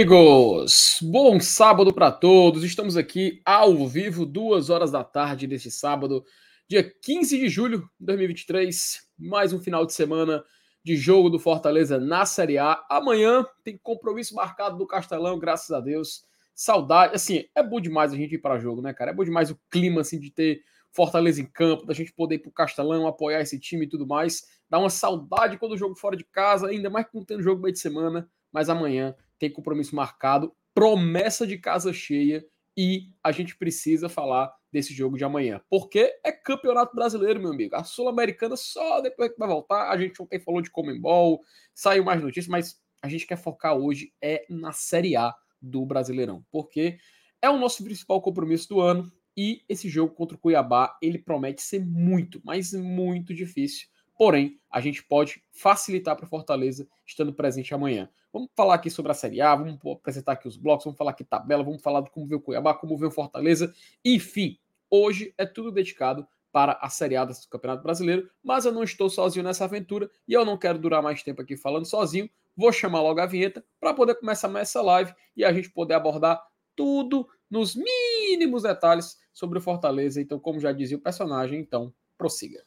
amigos? Bom sábado para todos. Estamos aqui ao vivo, duas horas da tarde deste sábado, dia 15 de julho de 2023. Mais um final de semana de jogo do Fortaleza na Série A. Amanhã tem compromisso marcado do Castelão, graças a Deus. Saudade, assim, é bom demais a gente ir para jogo, né, cara? É bom demais o clima assim de ter Fortaleza em campo, da gente poder ir pro Castelão, apoiar esse time e tudo mais. Dá uma saudade quando o jogo fora de casa, ainda mais com tendo jogo meio de semana mas amanhã tem compromisso marcado, promessa de casa cheia e a gente precisa falar desse jogo de amanhã. Porque é campeonato brasileiro, meu amigo. A Sul-Americana só depois que vai voltar. A gente ontem falou de Comembol, saiu mais notícias, mas a gente quer focar hoje é na Série A do Brasileirão. Porque é o nosso principal compromisso do ano e esse jogo contra o Cuiabá, ele promete ser muito, mas muito difícil. Porém, a gente pode facilitar para Fortaleza estando presente amanhã. Vamos falar aqui sobre a Série A, vamos apresentar aqui os blocos, vamos falar aqui tabela, vamos falar de como vê o Cuiabá, como vê o Fortaleza. Enfim, hoje é tudo dedicado para a Série A do Campeonato Brasileiro, mas eu não estou sozinho nessa aventura e eu não quero durar mais tempo aqui falando sozinho. Vou chamar logo a vinheta para poder começar mais essa live e a gente poder abordar tudo nos mínimos detalhes sobre o Fortaleza. Então, como já dizia o personagem, então prossiga.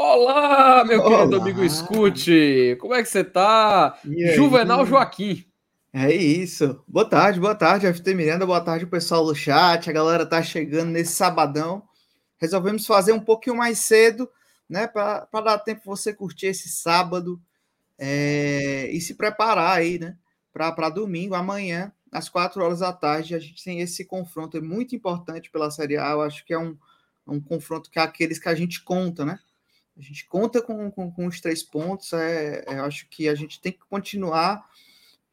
Olá, meu Olá. querido amigo Escute! Como é que você tá? Juvenal Joaquim. É isso. Boa tarde, boa tarde, FT Miranda, boa tarde, pessoal do chat. A galera tá chegando nesse sabadão. Resolvemos fazer um pouquinho mais cedo, né? Para dar tempo você curtir esse sábado é, e se preparar aí, né? Para domingo, amanhã, às quatro horas da tarde, a gente tem esse confronto. É muito importante pela Série A. Eu acho que é um, um confronto que é aqueles que a gente conta, né? A gente conta com, com, com os três pontos. É, é, acho que a gente tem que continuar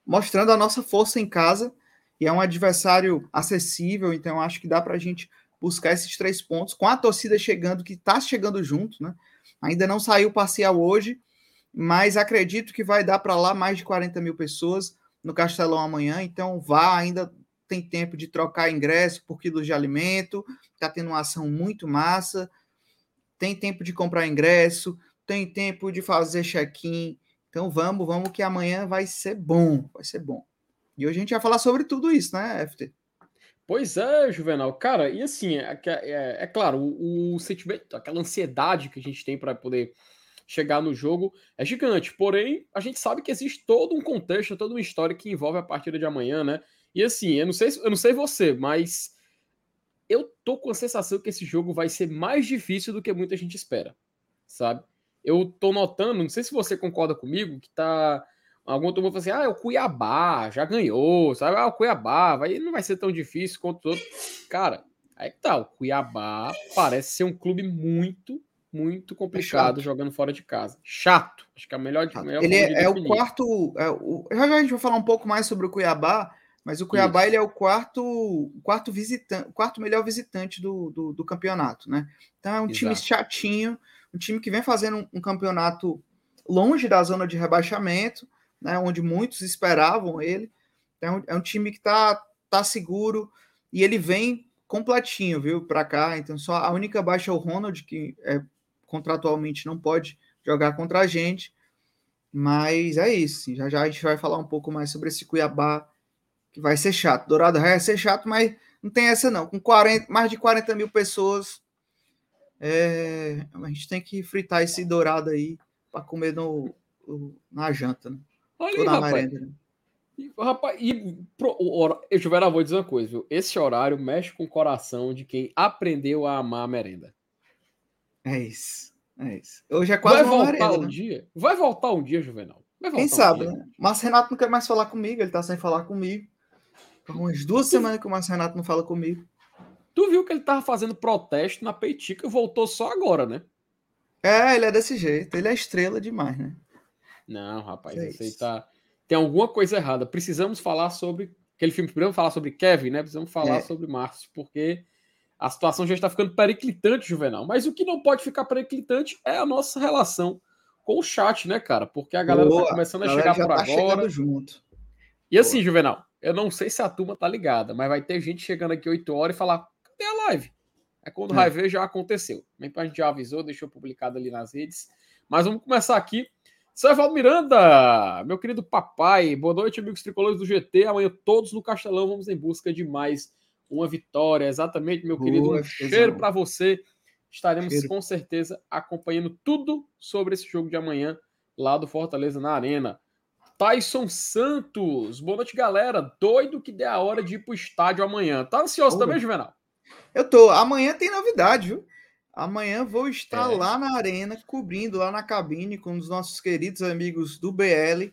mostrando a nossa força em casa. E é um adversário acessível, então acho que dá para a gente buscar esses três pontos com a torcida chegando, que está chegando junto, né? Ainda não saiu parcial hoje, mas acredito que vai dar para lá mais de 40 mil pessoas no Castelão amanhã. Então vá, ainda tem tempo de trocar ingresso por quilos de alimento, está tendo uma ação muito massa tem tempo de comprar ingresso, tem tempo de fazer check-in. Então vamos, vamos que amanhã vai ser bom, vai ser bom. E hoje a gente vai falar sobre tudo isso, né, FT? Pois é, Juvenal. Cara, e assim, é, é, é claro, o, o, sentimento, aquela ansiedade que a gente tem para poder chegar no jogo é gigante. Porém, a gente sabe que existe todo um contexto, toda uma história que envolve a partida de amanhã, né? E assim, eu não sei, eu não sei você, mas eu tô com a sensação que esse jogo vai ser mais difícil do que muita gente espera, sabe? Eu tô notando, não sei se você concorda comigo, que tá. Algum turma fala assim: ah, é o Cuiabá já ganhou, sabe? Ah, o Cuiabá vai, não vai ser tão difícil quanto o outro. Cara, aí que tá, o Cuiabá parece ser um clube muito, muito complicado é jogando fora de casa. Chato. Acho que é a melhor. melhor Ele é, é o quarto. É o, já, já a gente vai falar um pouco mais sobre o Cuiabá, mas o Cuiabá ele é o quarto, quarto visitante, quarto melhor visitante do, do, do, campeonato, né? Então é um Exato. time chatinho, um time que vem fazendo um, um, campeonato longe da zona de rebaixamento, né? Onde muitos esperavam ele. Então, é um time que tá, tá seguro e ele vem completinho, viu, para cá. Então só a única baixa é o Ronald que é, contratualmente não pode jogar contra a gente. Mas é isso. Já já a gente vai falar um pouco mais sobre esse Cuiabá que vai ser chato. Dourado vai ser chato, mas não tem essa não. Com 40, mais de 40 mil pessoas, é, a gente tem que fritar esse dourado aí para comer no, no, na janta, né? Olha aí, rapaz. Merenda, né? E, rapaz, e pro, o, eu Juvenal, vou dizer uma coisa, viu? Esse horário mexe com o coração de quem aprendeu a amar a merenda. É isso. É isso. Hoje é quase vai voltar merenda, um né? dia. Vai voltar um dia, Juvenal. Quem sabe, um né? Mas Renato não quer mais falar comigo, ele tá sem falar comigo. Há umas duas semanas que o Márcio Renato não fala comigo. Tu viu que ele tava fazendo protesto na Peitica e voltou só agora, né? É, ele é desse jeito. Ele é estrela demais, né? Não, rapaz, é aí tá. Tem alguma coisa errada. Precisamos falar sobre. Aquele filme, precisamos falar sobre Kevin, né? Precisamos falar é. sobre Márcio, porque a situação já está ficando periclitante, Juvenal. Mas o que não pode ficar periclitante é a nossa relação com o chat, né, cara? Porque a galera tá Boa, tá começando a, a chegar por tá agora. Junto. E assim, Boa. Juvenal, eu não sei se a turma tá ligada, mas vai ter gente chegando aqui 8 horas e falar: cadê a live? É quando é. vai ver, já aconteceu. Nem a gente já avisou, deixou publicado ali nas redes. Mas vamos começar aqui. Evaldo Miranda, meu querido papai, boa noite, amigos tricolores do GT. Amanhã todos no Castelão vamos em busca de mais uma vitória. Exatamente, meu boa, querido. Um cheiro para você. Estaremos cheiro. com certeza acompanhando tudo sobre esse jogo de amanhã lá do Fortaleza na Arena. Tyson Santos, boa noite, galera. Doido que dê a hora de ir pro estádio amanhã. Tá ansioso também, Juvenal? Eu tô. Amanhã tem novidade, viu? Amanhã vou estar é. lá na arena, cobrindo lá na cabine com os nossos queridos amigos do BL.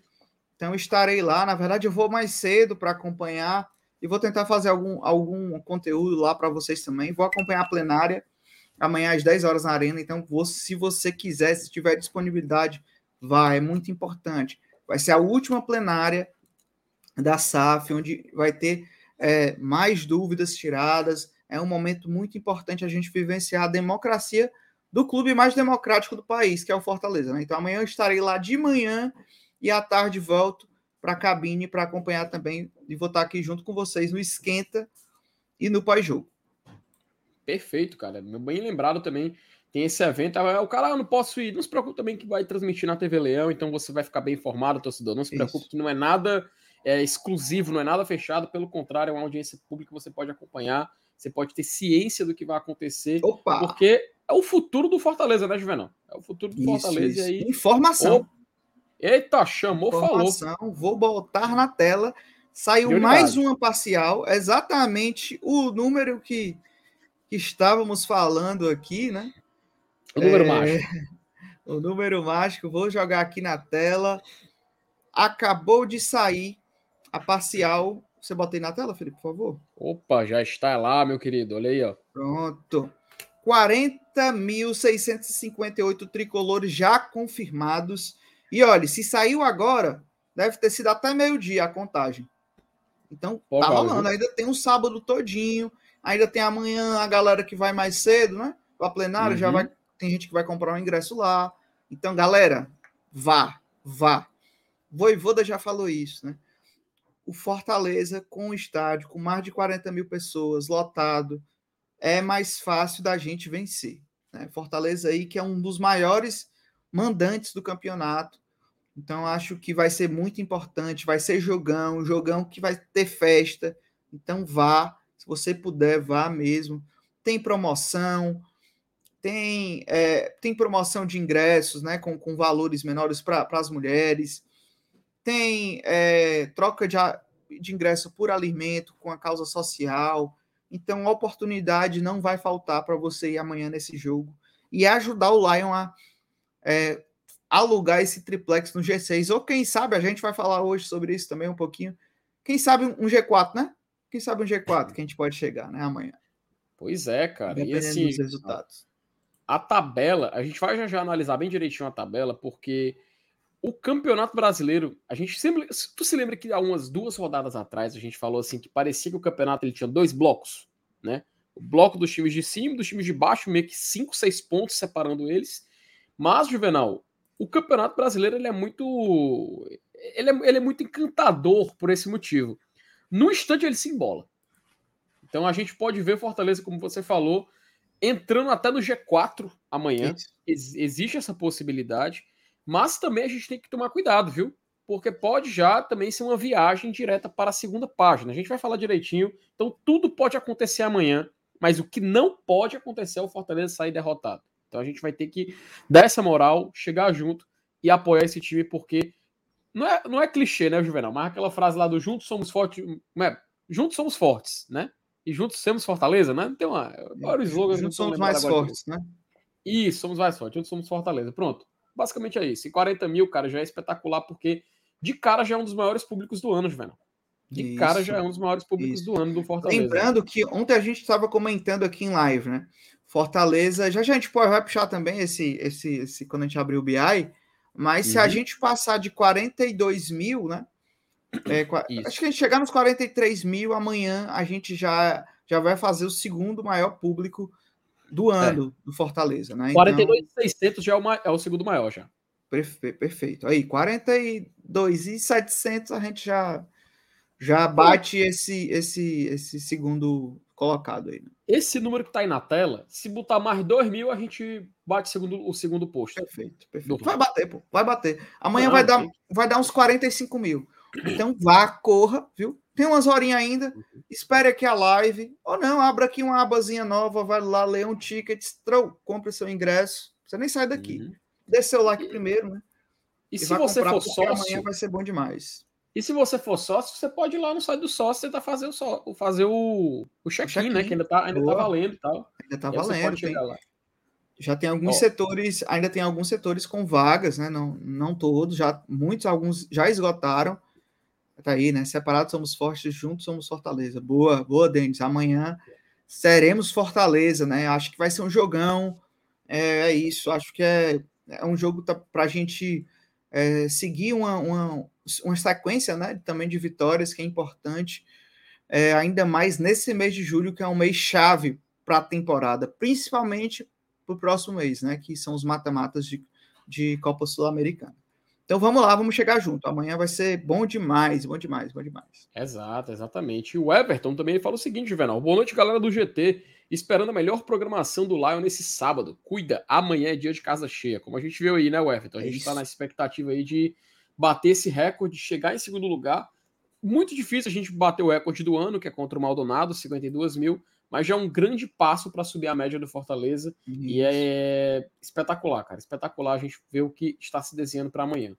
Então estarei lá. Na verdade, eu vou mais cedo para acompanhar e vou tentar fazer algum, algum conteúdo lá para vocês também. Vou acompanhar a plenária amanhã às 10 horas na arena. Então, vou, se você quiser, se tiver disponibilidade, vá. É muito importante. Vai ser a última plenária da SAF, onde vai ter é, mais dúvidas tiradas é um momento muito importante a gente vivenciar a democracia do clube mais democrático do país, que é o Fortaleza. Né? Então amanhã eu estarei lá de manhã e à tarde volto para a cabine para acompanhar também e vou estar aqui junto com vocês no esquenta e no pós-jogo. Perfeito, cara. Bem lembrado também. Tem esse evento. O cara, ah, não posso ir. Não se preocupe também que vai transmitir na TV Leão, então você vai ficar bem informado, torcedor. Não se preocupe Isso. que não é nada é, exclusivo, não é nada fechado. Pelo contrário, é uma audiência pública que você pode acompanhar você pode ter ciência do que vai acontecer. Opa. Porque é o futuro do Fortaleza, né, Juvenal? É o futuro do isso, Fortaleza. Isso. aí... Informação. Eita, chamou, Informação, falou. Vou botar na tela. Saiu mais uma parcial, exatamente o número que, que estávamos falando aqui, né? O número é... mágico. O número mágico, vou jogar aqui na tela. Acabou de sair a parcial você bota aí na tela, Felipe, por favor? Opa, já está lá, meu querido. Olha aí, ó. Pronto. 40.658 tricolores já confirmados. E olha, se saiu agora, deve ter sido até meio-dia a contagem. Então, Pô, tá rolando. Ainda tem um sábado todinho. Ainda tem amanhã a galera que vai mais cedo, né? Para plenário, uhum. já vai. Tem gente que vai comprar um ingresso lá. Então, galera, vá, vá. Voivoda já falou isso, né? o Fortaleza com o estádio com mais de 40 mil pessoas lotado é mais fácil da gente vencer. Né? Fortaleza aí que é um dos maiores mandantes do campeonato. Então acho que vai ser muito importante, vai ser jogão, jogão que vai ter festa. Então vá, se você puder, vá mesmo. Tem promoção, tem, é, tem promoção de ingressos, né, com, com valores menores para as mulheres tem é, troca de, de ingresso por alimento com a causa social. Então, a oportunidade não vai faltar para você ir amanhã nesse jogo e ajudar o Lion a é, alugar esse triplex no G6. Ou quem sabe, a gente vai falar hoje sobre isso também um pouquinho. Quem sabe um G4, né? Quem sabe um G4 que a gente pode chegar, né? Amanhã. Pois é, cara. e assim, dos resultados. A tabela, a gente vai já, já analisar bem direitinho a tabela, porque o Campeonato Brasileiro, a gente sempre. Tu se lembra que há umas duas rodadas atrás a gente falou assim que parecia que o campeonato ele tinha dois blocos, né? O bloco dos times de cima dos times de baixo, meio que cinco, seis pontos separando eles. Mas, Juvenal, o Campeonato Brasileiro ele é muito. Ele é, ele é muito encantador por esse motivo. No instante ele se embola. Então a gente pode ver Fortaleza, como você falou, entrando até no G4 amanhã. Ex existe essa possibilidade. Mas também a gente tem que tomar cuidado, viu? Porque pode já também ser uma viagem direta para a segunda página. A gente vai falar direitinho. Então tudo pode acontecer amanhã, mas o que não pode acontecer é o Fortaleza sair derrotado. Então a gente vai ter que dar essa moral, chegar junto e apoiar esse time, porque não é, não é clichê, né, Juvenal? Mas aquela frase lá do juntos somos fortes, é, juntos somos fortes, né? E juntos somos Fortaleza, né? Tem uma. Agora o slogan. Juntos somos mais fortes, né? Isso, somos mais fortes. Juntos somos Fortaleza. Pronto. Basicamente é isso. E 40 mil, cara, já é espetacular, porque de cara já é um dos maiores públicos do ano, Juvenal. De isso, cara já é um dos maiores públicos isso. do ano do Fortaleza. Lembrando que ontem a gente estava comentando aqui em live, né? Fortaleza, já, já a gente pode vai puxar também esse, esse, esse quando a gente abrir o BI, mas uhum. se a uhum. gente passar de 42 mil, né? É, acho que a gente chegar nos 43 mil amanhã, a gente já, já vai fazer o segundo maior público do é. ano é. do Fortaleza, né? 42,600 então, já é o, é o segundo maior já. Perfeito. Aí, 42,700 a gente já já bate esse esse esse segundo colocado aí. Né? Esse número que está aí na tela, se botar mais 2 mil, a gente bate segundo, o segundo posto. Perfeito, perfeito. Vai bater, pô. Vai bater. Amanhã Não, vai, dar, vai dar uns 45 mil. Então vá, corra, viu? Tem umas horinhas ainda. Uhum. Espere aqui a live. Ou não, abra aqui uma abazinha nova, vai lá ler um ticket, trou, compre seu ingresso. Você nem sai daqui. Uhum. Dê seu like primeiro, né? E, e se você for sócio, amanhã vai ser bom demais. E se você for sócio, você pode ir lá no site do sócio tentar fazer o, só, fazer o, o check-in, check né? Que ainda tá, ainda tá valendo e tal. Ainda tá valendo. Tem, já tem alguns setores, ainda tem alguns setores com vagas, né? Não, não todos, já muitos, alguns já esgotaram. Tá aí, né? Separados somos fortes, juntos somos Fortaleza. Boa, boa, Denis. Amanhã seremos Fortaleza, né? Acho que vai ser um jogão. É, é isso. Acho que é, é um jogo tá, para a gente é, seguir uma, uma, uma sequência, né? Também de vitórias que é importante. É, ainda mais nesse mês de julho, que é um mês chave para a temporada, principalmente para o próximo mês, né? Que são os mata-matas de, de Copa Sul-Americana. Então vamos lá, vamos chegar junto. Amanhã vai ser bom demais, bom demais, bom demais. Exato, exatamente. E o Everton também fala o seguinte, Juvenal. Boa noite, galera do GT. Esperando a melhor programação do Lion nesse sábado. Cuida, amanhã é dia de casa cheia. Como a gente viu aí, né, Everton? A gente está na expectativa aí de bater esse recorde, chegar em segundo lugar. Muito difícil a gente bater o recorde do ano, que é contra o Maldonado, 52 mil, mas já é um grande passo para subir a média do Fortaleza. Isso. E é espetacular, cara. Espetacular a gente ver o que está se desenhando para amanhã.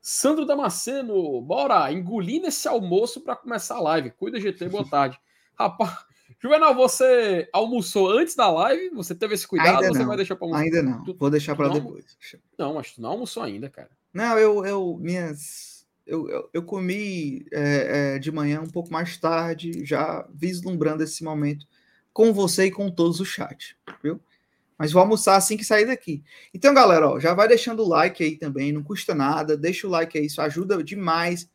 Sandro Damasceno, bora engolindo esse almoço para começar a live. Cuida, GT, boa tarde. Rapaz, Juvenal, você almoçou antes da live? Você teve esse cuidado ainda ou você não. vai deixar para almoçar? Ainda não. Vou deixar para depois. Não, mas tu não almoçou ainda, cara. Não, eu, eu minhas eu, eu, eu comi é, é, de manhã um pouco mais tarde, já vislumbrando esse momento com você e com todos o chat, viu? Mas vou almoçar assim que sair daqui. Então, galera, ó, já vai deixando o like aí também, não custa nada, deixa o like aí, isso ajuda demais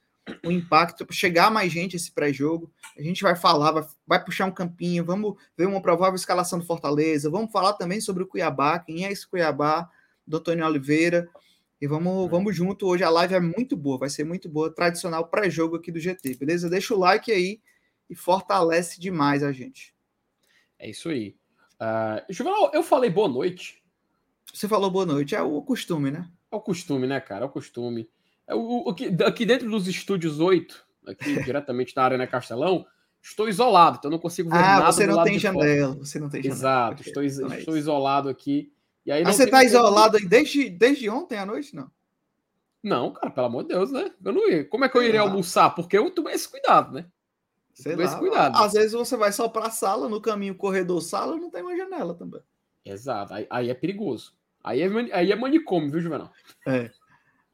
o impacto para chegar mais gente esse pré-jogo. A gente vai falar, vai, vai, puxar um campinho, vamos ver uma provável escalação do Fortaleza, vamos falar também sobre o Cuiabá, quem é esse Cuiabá, do Antônio Oliveira. E vamos, é. vamos junto. Hoje a live é muito boa, vai ser muito boa, tradicional pré-jogo aqui do GT, beleza? Deixa o like aí e fortalece demais a gente. É isso aí. Uh, Juvenal, eu falei boa noite. Você falou boa noite, é o costume, né? É o costume, né, cara? É o costume. É o, o, aqui dentro dos estúdios 8, aqui diretamente na Arena Castelão, estou isolado, então não consigo ver ah, nada. Você não tem janela, você não tem janela. Exato, estou, então é estou isolado aqui. E aí ah, você está isolado aí desde, desde ontem à noite, não? Não, cara, pelo amor de Deus, né? Eu não ia. Como é que eu iria almoçar? Porque eu tomei esse cuidado, né? Sei lá, cuidado. Às vezes você vai só para a sala, no caminho corredor-sala, não tem uma janela também. Exato, aí, aí é perigoso. Aí é, aí é manicômio, viu, Juvenal? É.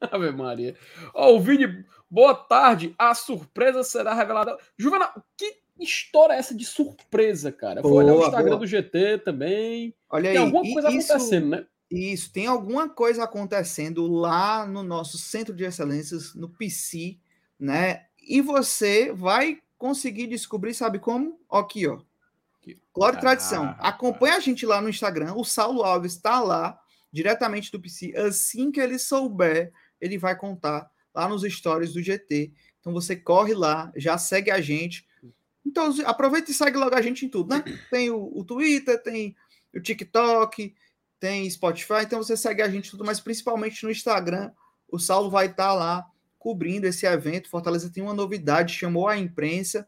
Ave Maria. Ó, oh, o Vini, boa tarde. A surpresa será revelada. Juvenal, que história é essa de surpresa, cara? Boa, Vou olhar o Instagram boa. do GT também. Olha tem aí. alguma coisa isso, acontecendo, né? Isso, tem alguma coisa acontecendo lá no nosso Centro de Excelências, no PC, né? E você vai conseguir descobrir, sabe como? Aqui, ó. Glória e tradição. Ah, Acompanha a gente lá no Instagram. O Saulo Alves está lá, diretamente do PC. Assim que ele souber ele vai contar lá nos stories do GT. Então você corre lá, já segue a gente. Então aproveita e segue logo a gente em tudo, né? Tem o, o Twitter, tem o TikTok, tem Spotify, então você segue a gente tudo, mas principalmente no Instagram. O Saulo vai estar lá cobrindo esse evento. Fortaleza tem uma novidade, chamou a imprensa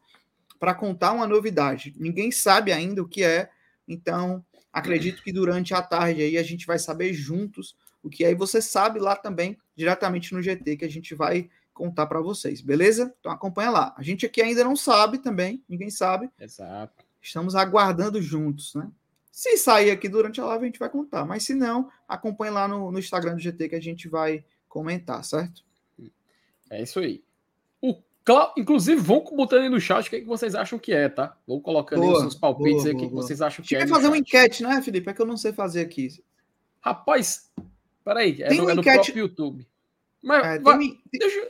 para contar uma novidade. Ninguém sabe ainda o que é, então acredito que durante a tarde aí a gente vai saber juntos o que aí você sabe lá também, diretamente no GT, que a gente vai contar para vocês, beleza? Então acompanha lá. A gente aqui ainda não sabe também, ninguém sabe. Exato. Estamos aguardando juntos, né? Se sair aqui durante a live, a gente vai contar. Mas se não, acompanhe lá no, no Instagram do GT que a gente vai comentar, certo? É isso aí. O Cla... Inclusive, vão botando aí no chat o que, é que vocês acham que é, tá? Vão colocando boa, aí os seus palpites boa, aí, o que, que vocês acham que é. Quer fazer uma enquete, né, Felipe? É que eu não sei fazer aqui. Rapaz, Peraí, é, tem no, é no próprio YouTube. Mas é, vai, tem... deixa...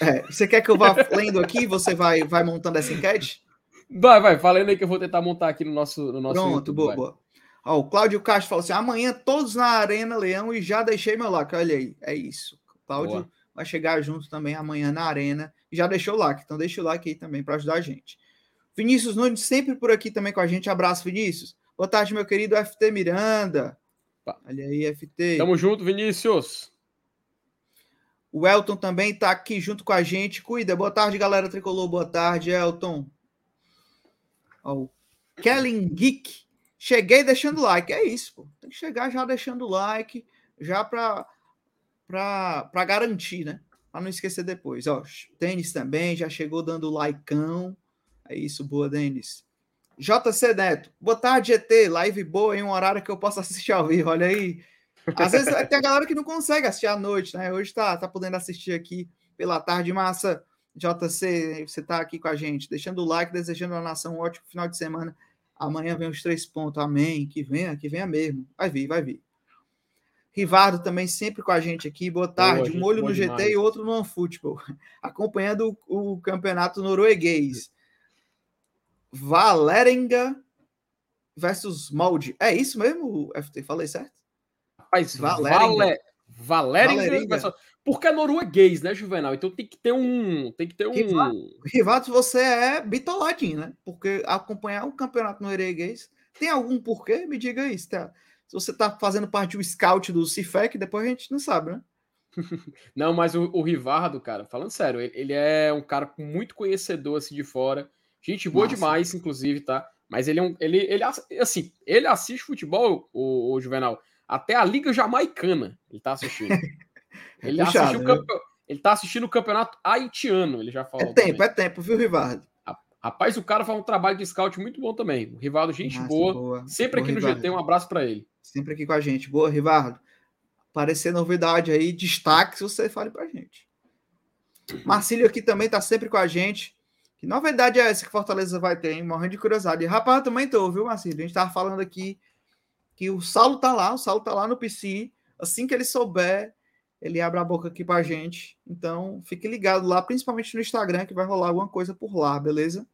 É, você quer que eu vá lendo aqui você vai, vai montando essa enquete? Vai, vai, falando aí que eu vou tentar montar aqui no nosso, no nosso Pronto, YouTube, boa, vai. boa. Ó, o Cláudio Castro falou assim: amanhã todos na Arena Leão e já deixei meu like. Olha aí, é isso. O Cláudio Boa. vai chegar junto também amanhã na Arena e já deixou o like. Então deixa o like aí também para ajudar a gente. Vinícius Nunes sempre por aqui também com a gente. Abraço, Vinícius. Boa tarde, meu querido FT Miranda. Olha aí, FT. Tamo junto, Vinícius. O Elton também está aqui junto com a gente. Cuida. Boa tarde, galera tricolor. Boa tarde, Elton. Ó, o Kellen Geek. Cheguei deixando like. É isso, pô. Tem que chegar já deixando like, já para para garantir, né? Para não esquecer depois. Ó, Denis também já chegou dando likeão. É isso, boa, Denis. JC Neto. Boa tarde, GT. Live boa em um horário que eu possa assistir ao vivo. Olha aí. Às vezes tem a galera que não consegue assistir à noite, né? Hoje tá, tá podendo assistir aqui pela tarde. Massa, JC, você tá aqui com a gente, deixando o like, desejando a nação um ótimo final de semana. Amanhã vem os três pontos. Amém. Que venha, que venha mesmo. Vai vir, vai vir. Rivardo também sempre com a gente aqui. Boa tarde. Boa, um olho no GT demais. e outro no OneFootball. Acompanhando o, o campeonato norueguês. Valerenga versus Molde. É isso mesmo, FT? Falei certo? Rapaz, Vale... Valeringa. Porque é norueguês, né, Juvenal? Então tem que ter um. Tem que ter um. Rivato, você é bitoladinho, né? Porque acompanhar um campeonato norueguês tem algum porquê? Me diga isso, tá? Se você tá fazendo parte do scout do Cifec, depois a gente não sabe, né? não, mas o, o Rivardo, cara, falando sério, ele, ele, é um cara muito conhecedor assim de fora. Gente boa Nossa. demais, inclusive, tá? Mas ele é um. Ele, ele, assim, ele assiste futebol, o, o Juvenal até a Liga Jamaicana ele tá assistindo. Ele, Puxado, assistiu né? campe... ele tá assistindo o campeonato haitiano, ele já falou. É tempo, também. é tempo, viu, Rivardo? Rapaz, o cara faz um trabalho de scout muito bom também. O Rivaldo, gente Nossa, boa. boa. Sempre boa, aqui no Rivardo. GT, um abraço para ele. Sempre aqui com a gente. Boa, Rivardo. Aparecer novidade aí, destaque, se você fale pra gente. Marcílio aqui também tá sempre com a gente. Que novidade é essa que Fortaleza vai ter, hein? Morrendo de curiosidade. E, rapaz, eu também tô, viu, Marcílio? A gente tava falando aqui que o Saulo tá lá, o Saulo tá lá no PC. Assim que ele souber, ele abre a boca aqui pra gente. Então, fique ligado lá, principalmente no Instagram, que vai rolar alguma coisa por lá, beleza?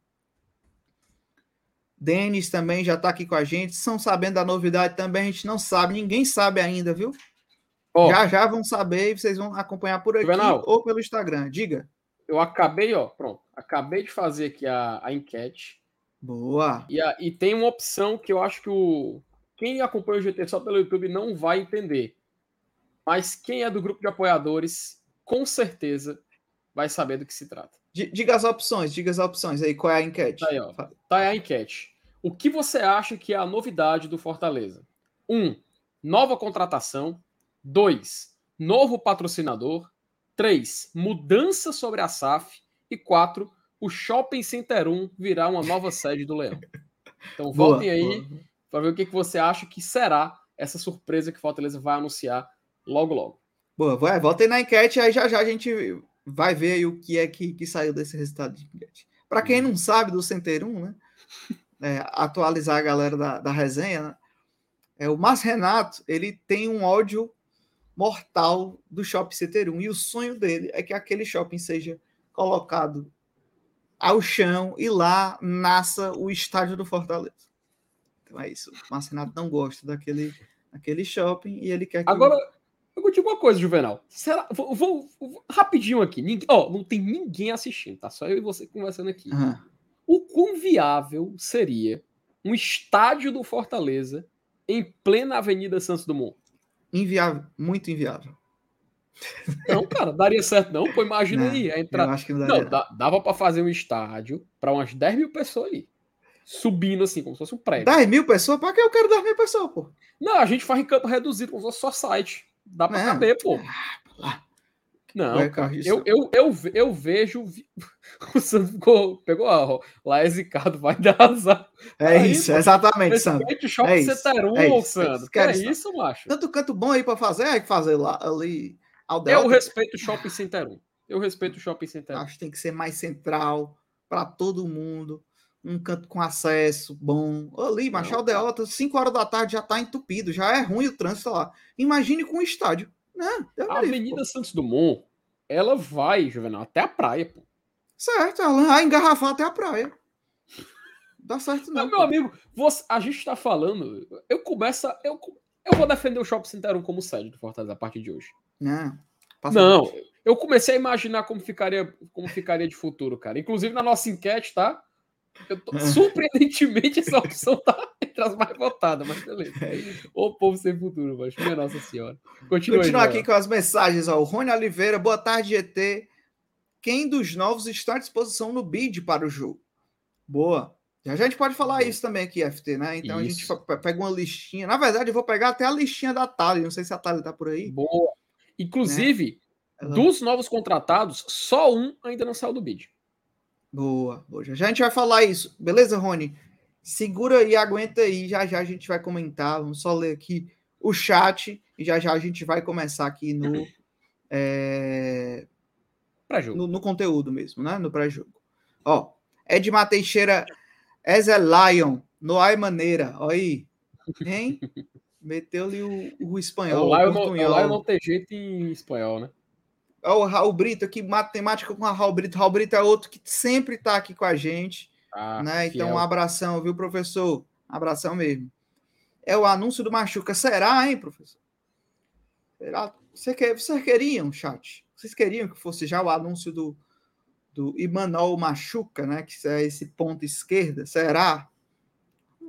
Denis também já tá aqui com a gente. São sabendo da novidade também, a gente não sabe, ninguém sabe ainda, viu? Oh, já já vão saber e vocês vão acompanhar por aqui Juvenal, ou pelo Instagram. Diga. Eu acabei, ó, pronto. Acabei de fazer aqui a, a enquete. Boa. E, a, e tem uma opção que eu acho que o, quem acompanha o GT só pelo YouTube não vai entender. Mas quem é do grupo de apoiadores, com certeza vai saber do que se trata. Diga as opções, diga as opções aí, qual é a enquete? Tá aí, ó. Tá aí a enquete. O que você acha que é a novidade do Fortaleza? 1. Um, nova contratação. 2. Novo patrocinador. 3. Mudança sobre a SAF. E 4. O Shopping Center 1 virá uma nova sede do Leão. Então voltem boa, aí boa para ver o que, que você acha que será essa surpresa que o Fortaleza vai anunciar logo, logo. Boa, vai, volta aí na enquete, aí já já a gente vai ver aí o que é que, que saiu desse resultado de enquete. Para quem não sabe do Center 1, né? É, atualizar a galera da, da resenha, né? É, o Márcio Renato, ele tem um ódio mortal do Shopping Center 1 e o sonho dele é que aquele shopping seja colocado ao chão e lá nasça o estádio do Fortaleza. Então é isso. O Marcenato não gosta daquele, daquele shopping e ele quer que. Agora, eu dizer uma coisa, Juvenal. Será, vou, vou, vou rapidinho aqui. Ninguém, ó, não tem ninguém assistindo, tá? Só eu e você conversando aqui. Uhum. O quão viável seria um estádio do Fortaleza em plena Avenida Santos Dumont? Inviável, muito inviável. Não, cara, daria certo não. Pô, imagina não, aí. A entrada... Acho que não daria. Não, dava para fazer um estádio para umas 10 mil pessoas ali subindo assim, como se fosse um prédio. 10 mil pessoas? Pra que eu quero 10 mil pessoas, pô? Não, a gente faz em campo reduzido, como se fosse só site. Dá pra caber, pô. Ah, não, é, cara, eu, eu, eu, eu vejo. O Santos ficou, pegou a lá é zicado, vai dar azar. É aí, isso, pô, exatamente. Shopping é isso, 1, é isso, Sandro. É isso, é isso, macho. Tanto canto bom aí pra fazer, aí fazer lá ali. Ao eu respeito o Shopping Center 1. Eu respeito o Shopping Center 1. Acho que tem que ser mais central para todo mundo um canto com acesso bom. Ali, Machado Deota, 5 horas da tarde já tá entupido, já é ruim o trânsito lá. Imagine com o estádio. Né? a Avenida Santos Dumont, ela vai, Juvenal, até a praia, pô. Certo, ela vai engarrafar até a praia. dá certo não. Mas, meu amigo, você, a gente tá falando. Eu começo. A, eu, eu vou defender o Shopping Center 1 como sede do Fortaleza a partir de hoje. É, não, eu comecei a imaginar como ficaria, como ficaria de futuro, cara. Inclusive na nossa enquete, tá? Tô, é. surpreendentemente, essa opção tá entre as mais votadas, mas beleza. O povo sem futuro, mas minha Nossa Senhora. Continua Continuar aqui com as mensagens. Ó. O Rony Oliveira, boa tarde, GT. Quem dos novos está à disposição no bid para o jogo? Boa. Já a gente pode falar isso também aqui, FT, né? Então isso. a gente pega uma listinha. Na verdade, eu vou pegar até a listinha da Thalia. Não sei se a Thalia tá por aí. Boa. Inclusive, né? dos novos contratados, só um ainda não saiu do bid. Boa, boa. Já a gente vai falar isso. Beleza, Rony? Segura e aguenta aí. Já já a gente vai comentar. Vamos só ler aqui o chat e já já a gente vai começar aqui no. É... No, no, conteúdo mesmo, né? No pré-jogo. Ó, Edmar Teixeira, Ezel Lion, Noai Maneira. Olha aí. Hein? Meteu-lhe o, o espanhol. O Lion, não, o Lion não tem jeito em espanhol, né? O Raul Brito aqui, matemática com o Raul Brito. Raul Brito é outro que sempre está aqui com a gente. Ah, né? Então, um abração, viu, professor? Abração mesmo. É o anúncio do Machuca. Será, hein, professor? Será? Você quer, vocês queriam, chat? Vocês queriam que fosse já o anúncio do, do Imanol Machuca, né? Que é esse ponto esquerda? Será?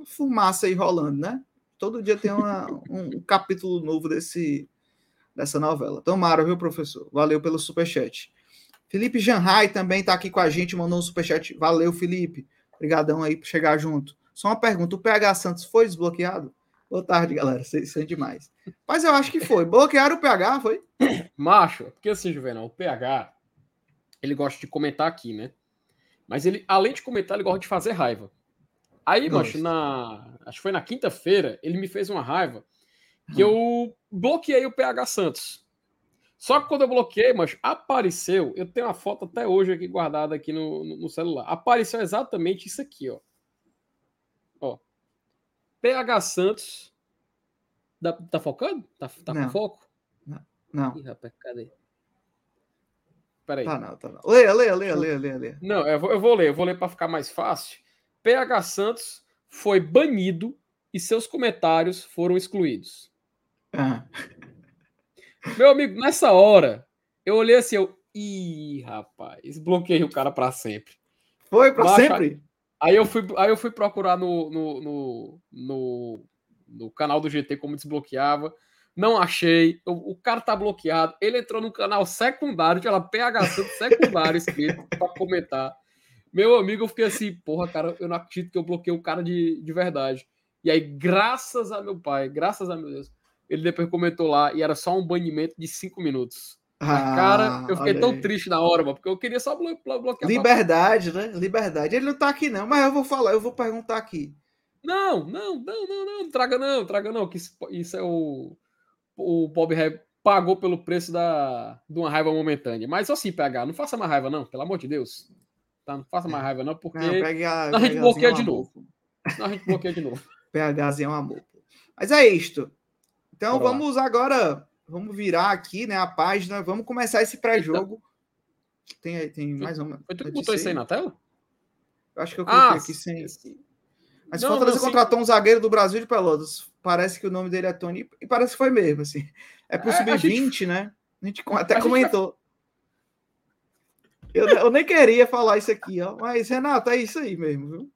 Fumaça aí rolando, né? Todo dia tem uma, um, um capítulo novo desse, dessa novela. Tomara, viu, professor? Valeu pelo superchat. Felipe Janrai também está aqui com a gente, mandou um superchat. Valeu, Felipe. Obrigadão aí por chegar junto. Só uma pergunta: o PH Santos foi desbloqueado? Boa tarde, galera. Vocês são demais. Mas eu acho que foi. Bloquearam o PH, foi? Macho, porque assim, Juvenal, o PH, ele gosta de comentar aqui, né? Mas ele, além de comentar, ele gosta de fazer raiva. Aí, macho, na. Acho que foi na quinta-feira, ele me fez uma raiva que eu bloqueei o PH Santos. Só que quando eu bloqueei, mas apareceu, eu tenho uma foto até hoje aqui guardada aqui no, no, no celular. Apareceu exatamente isso aqui, ó. Ó. PH Santos. Tá, tá focando? Tá, tá com foco? Não. não. Ih, rapaz, cadê? Peraí. Tá não, tá não. Leia, leia, leia, leia, leia, leia. Não, eu vou, eu vou ler, eu vou ler para ficar mais fácil. PH Santos foi banido e seus comentários foram excluídos. Ah. Meu amigo, nessa hora, eu olhei assim, eu. Ih, rapaz, bloqueei o cara para sempre. Foi para sempre? Aí eu fui, aí eu fui procurar no, no, no, no, no canal do GT como desbloqueava. Não achei. O, o, cara tá bloqueado. Ele entrou no canal secundário, tinha lá PH secundário escrito para comentar. Meu amigo, eu fiquei assim, porra, cara, eu não acredito que eu bloqueei o cara de, de verdade. E aí, graças a meu pai, graças a meu Deus, ele depois comentou lá e era só um banimento de cinco minutos. Ah, cara, eu fiquei tão triste na hora, mano, porque eu queria só blo bloquear. Liberdade, né? Liberdade. Ele não tá aqui, não, mas eu vou falar, eu vou perguntar aqui. Não, não, não, não, não, traga não, traga não, que isso, isso é o. O Bob Rap pagou pelo preço da, de uma raiva momentânea. Mas assim, PH, não faça mais raiva, não, pelo amor de Deus. Tá? Não faça mais raiva, não, porque não, pega, a gente bloqueia é de novo. Não, a gente bloqueia de novo. PHzinho é um amor. Mas é isto. Então Bora vamos lá. agora, vamos virar aqui, né, a página, vamos começar esse pré-jogo. Tem, tem mais uma. Foi tu que botou isso aí na tela? Eu acho que eu coloquei ah, aqui sem. Mas não, Fortaleza não, contratou um zagueiro do Brasil de Pelotas. Parece que o nome dele é Tony. E parece que foi mesmo, assim. É pro é, sub-20, gente... né? A gente até a comentou. Gente... Eu, eu, nem queria falar isso aqui, ó. Mas, Renato, é isso aí mesmo, viu?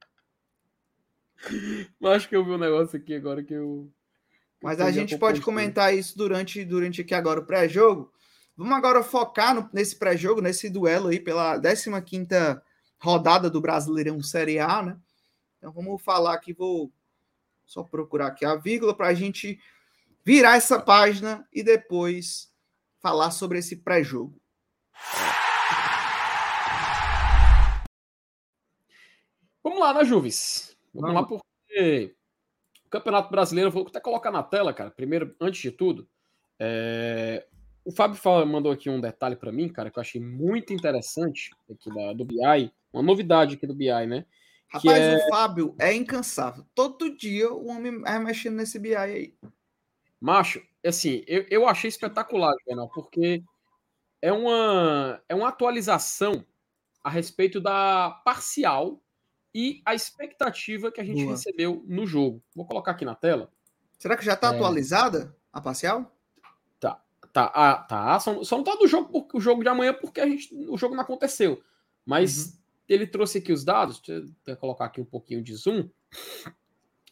Eu acho que eu vi um negócio aqui agora que eu. Mas a gente pode comentar isso durante, durante aqui agora o pré-jogo. Vamos agora focar no, nesse pré-jogo, nesse duelo aí pela 15 rodada do Brasileirão Série A, né? Então vamos falar aqui, vou só procurar aqui a vírgula para a gente virar essa página e depois falar sobre esse pré-jogo. Vamos lá, né, Juves? Vamos, Vamos lá, porque Campeonato Brasileiro, vou até colocar na tela, cara. Primeiro, antes de tudo, é... o Fábio mandou aqui um detalhe para mim, cara, que eu achei muito interessante aqui da, do BI, uma novidade aqui do BI, né? Rapaz, é... o Fábio é incansável. Todo dia o homem é mexendo nesse BI aí. Macho, assim, eu, eu achei espetacular, Bernal, porque é uma, é uma atualização a respeito da parcial e a expectativa que a gente Boa. recebeu no jogo. Vou colocar aqui na tela. Será que já está é... atualizada a parcial? Tá, tá, ah, tá. Só, só não tá do jogo porque o jogo de amanhã porque a gente, o jogo não aconteceu. Mas uhum. ele trouxe aqui os dados. Deixa eu colocar aqui um pouquinho de zoom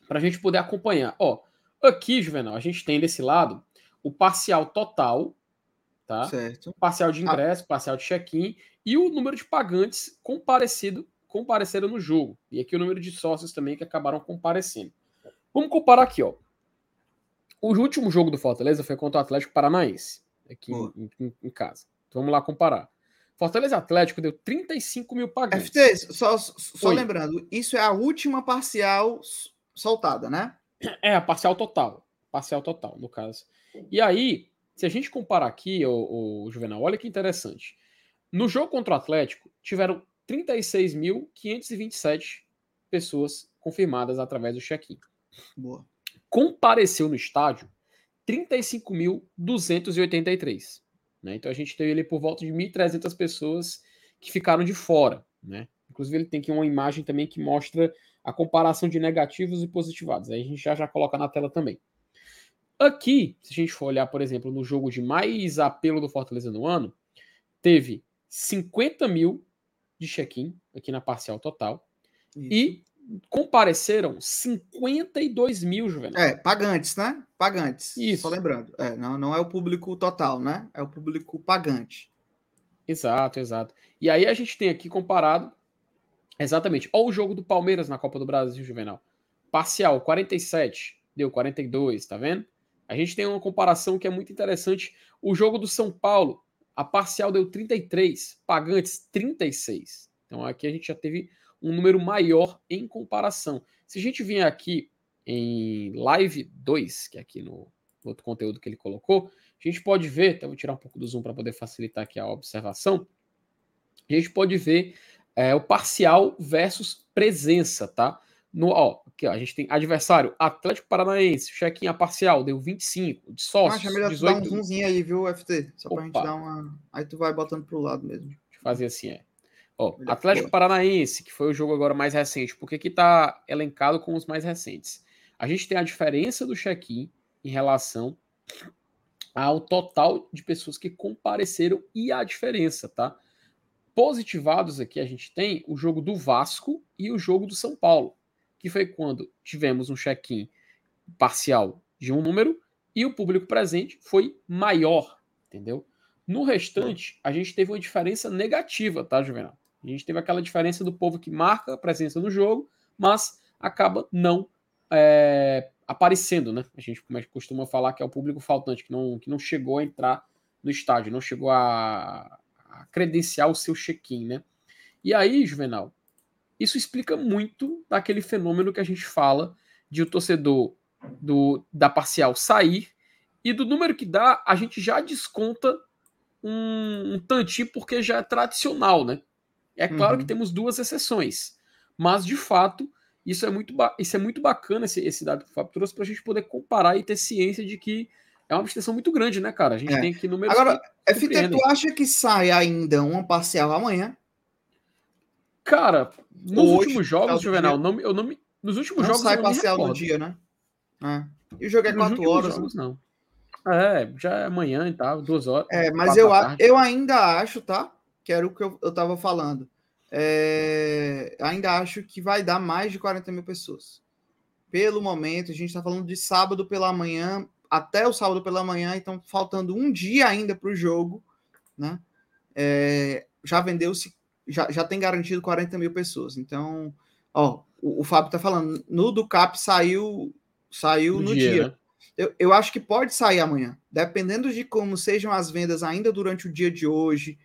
para a gente poder acompanhar. Ó, aqui, Juvenal, a gente tem desse lado o parcial total, tá? Certo. Parcial de ah. ingresso, ah. parcial de check-in e o número de pagantes comparecido, compareceram no jogo. E aqui o número de sócios também que acabaram comparecendo. Vamos comparar aqui, ó. O último jogo do Fortaleza foi contra o Atlético Paranaense, aqui em, em, em, casa. Então vamos lá comparar. Fortaleza Atlético deu 35 mil pagantes. FT, só, só lembrando, isso é a última parcial soltada, né? É, a parcial total. Parcial total, no caso. E aí, se a gente comparar aqui, o, o Juvenal, olha que interessante. No jogo contra o Atlético, tiveram 36.527 pessoas confirmadas através do check-in. Boa. Compareceu no estádio 35.283. Né? Então a gente teve ali por volta de 1.300 pessoas que ficaram de fora. Né? Inclusive, ele tem aqui uma imagem também que mostra a comparação de negativos e positivados. Aí a gente já, já coloca na tela também. Aqui, se a gente for olhar, por exemplo, no jogo de mais apelo do Fortaleza no ano, teve 50 mil de check-in aqui na parcial total Isso. e compareceram 52 mil, Juvenal. É, pagantes, né? Pagantes. Isso. Só lembrando. É, não, não é o público total, né? É o público pagante. Exato, exato. E aí a gente tem aqui comparado Exatamente. Olha o jogo do Palmeiras na Copa do Brasil, Juvenal. Parcial, 47, deu 42, tá vendo? A gente tem uma comparação que é muito interessante. O jogo do São Paulo, a parcial deu 33, pagantes 36. Então aqui a gente já teve um número maior em comparação. Se a gente vier aqui em live 2, que é aqui no outro conteúdo que ele colocou, a gente pode ver, então vou tirar um pouco do zoom para poder facilitar aqui a observação. A gente pode ver é, o parcial versus presença, tá? No, ó, aqui, ó, a gente tem adversário Atlético Paranaense, check-in a parcial, deu 25, de sócios. Acho melhor 18... dar um zoomzinho aí, viu, FT? Só Opa. pra gente dar uma. Aí tu vai botando pro lado mesmo. Deixa eu fazer assim, é. Ó, Atlético Paranaense, que foi o jogo agora mais recente, porque aqui tá elencado com os mais recentes. A gente tem a diferença do check-in em relação ao total de pessoas que compareceram e a diferença, tá? positivados aqui a gente tem o jogo do Vasco e o jogo do São Paulo, que foi quando tivemos um check-in parcial de um número e o público presente foi maior, entendeu? No restante, a gente teve uma diferença negativa, tá, Juvenal? A gente teve aquela diferença do povo que marca a presença no jogo, mas acaba não é, aparecendo, né? A gente costuma falar que é o público faltante, que não, que não chegou a entrar no estádio, não chegou a, credenciar o seu check-in, né? E aí, Juvenal, isso explica muito daquele fenômeno que a gente fala de o torcedor do, da parcial sair e do número que dá, a gente já desconta um, um tantinho porque já é tradicional, né? É claro uhum. que temos duas exceções, mas de fato isso é muito, isso é muito bacana esse, esse dado que o Fábio trouxe para a gente poder comparar e ter ciência de que é uma abstenção muito grande, né, cara? A gente é. tem aqui números. Agora, FT, tu acha que sai ainda uma parcial amanhã? Cara, nos Hoje, últimos jogos, Juvenal, não, eu não me, nos últimos não jogos. sai parcial no dia, né? É. E o jogo é 4 horas. Jogos, não. É, já é amanhã e tal, duas horas. É, mas eu, eu ainda acho, tá? Que era o que eu, eu tava falando. É, ainda acho que vai dar mais de 40 mil pessoas. Pelo momento, a gente está falando de sábado pela manhã, até o sábado pela manhã, então faltando um dia ainda para o jogo, né? É, já vendeu-se, já, já tem garantido 40 mil pessoas. Então, ó, o, o Fábio tá falando, no do Cap saiu, saiu no, no dia. dia. Né? Eu, eu acho que pode sair amanhã, dependendo de como sejam as vendas ainda durante o dia de hoje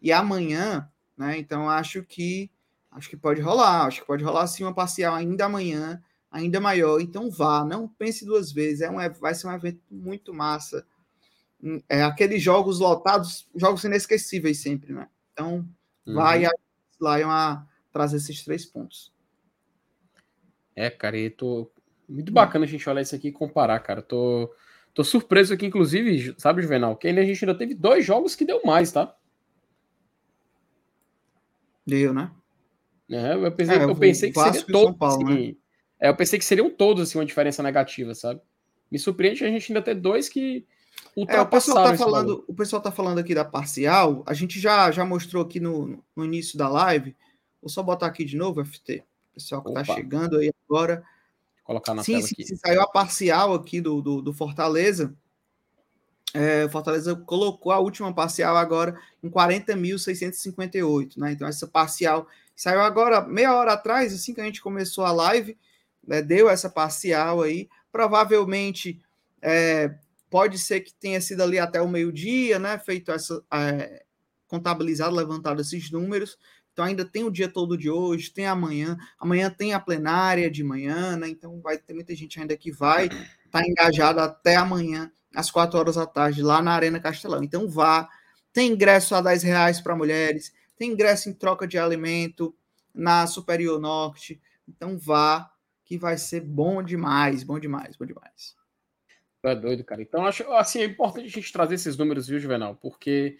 e amanhã, né? Então acho que acho que pode rolar, acho que pode rolar sim uma parcial ainda amanhã ainda maior. Então vá, não pense duas vezes. É um, vai ser um evento muito massa. Hum, é aqueles jogos lotados, jogos inesquecíveis sempre, né? Então uhum. vai a Lion a trazer esses três pontos. É, cara, e tô muito bacana a gente olhar isso aqui e comparar, cara. Tô, tô surpreso aqui, inclusive, sabe, Juvenal, que a gente ainda teve dois jogos que deu mais, tá? Deu, né? É, eu pensei, é, eu pensei que seria todos. Paulo, assim, né? é, eu pensei que seriam todos assim, uma diferença negativa, sabe? Me surpreende a gente ainda ter dois que é, o pessoal tá falando, o pessoal tá falando aqui da parcial. A gente já já mostrou aqui no, no início da live. Vou só botar aqui de novo, FT. O pessoal que tá Opa. tá chegando aí agora. Vou colocar na sim, tela sim, aqui. Sim, saiu a parcial aqui do, do, do Fortaleza. É, Fortaleza colocou a última parcial agora em 40.658, né? Então essa parcial saiu agora meia hora atrás, assim que a gente começou a live, né? deu essa parcial aí. Provavelmente é, Pode ser que tenha sido ali até o meio-dia, né? Feito essa. É, contabilizado, levantado esses números. Então ainda tem o dia todo de hoje, tem amanhã. Amanhã tem a plenária de manhã, né? Então vai ter muita gente ainda que vai estar tá engajada até amanhã, às quatro horas da tarde, lá na Arena Castelão. Então vá. Tem ingresso a 10 reais para mulheres, tem ingresso em troca de alimento na Superior Norte. Então vá, que vai ser bom demais, bom demais, bom demais. É doido, cara. Então, acho assim, é importante a gente trazer esses números, viu, Juvenal? Porque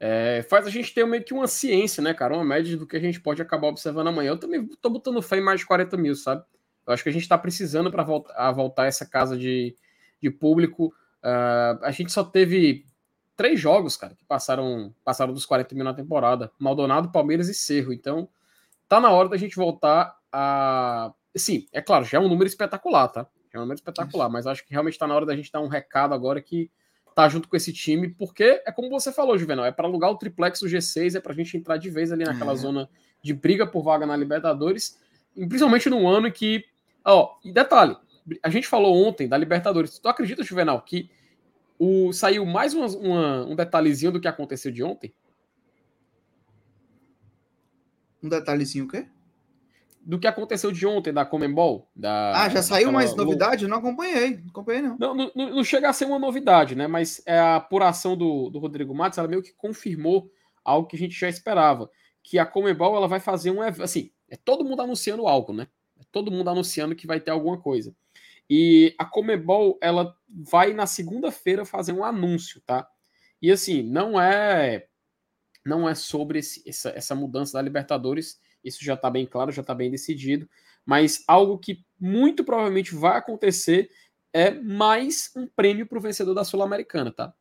é, faz a gente ter meio que uma ciência, né, cara? Uma média do que a gente pode acabar observando amanhã. Eu também tô botando fé em mais de 40 mil, sabe? Eu acho que a gente tá precisando para voltar, voltar essa casa de, de público. Uh, a gente só teve três jogos, cara, que passaram, passaram dos 40 mil na temporada: Maldonado, Palmeiras e Cerro. Então, tá na hora da gente voltar a. Sim, é claro, já é um número espetacular, tá? É um momento espetacular, mas acho que realmente está na hora da gente dar um recado agora que tá junto com esse time, porque é como você falou, Juvenal, é para alugar o triplex do G6, é para a gente entrar de vez ali naquela é. zona de briga por vaga na Libertadores, principalmente num ano que, ó, e detalhe, a gente falou ontem da Libertadores, tu acredita, Juvenal, que o, saiu mais uma, uma, um detalhezinho do que aconteceu de ontem? Um detalhezinho o quê? Do que aconteceu de ontem da Comembol. Da, ah, já saiu mais novidade? Eu não acompanhei, não acompanhei não. Não, não. não, chega a ser uma novidade, né? Mas é a apuração do, do Rodrigo Matos, ela meio que confirmou algo que a gente já esperava, que a Comembol ela vai fazer um assim, é todo mundo anunciando algo, né? É todo mundo anunciando que vai ter alguma coisa. E a Comebol, ela vai na segunda-feira fazer um anúncio, tá? E assim, não é não é sobre esse, essa, essa mudança da Libertadores isso já está bem claro, já está bem decidido. Mas algo que muito provavelmente vai acontecer é mais um prêmio para o vencedor da Sul-Americana, tá?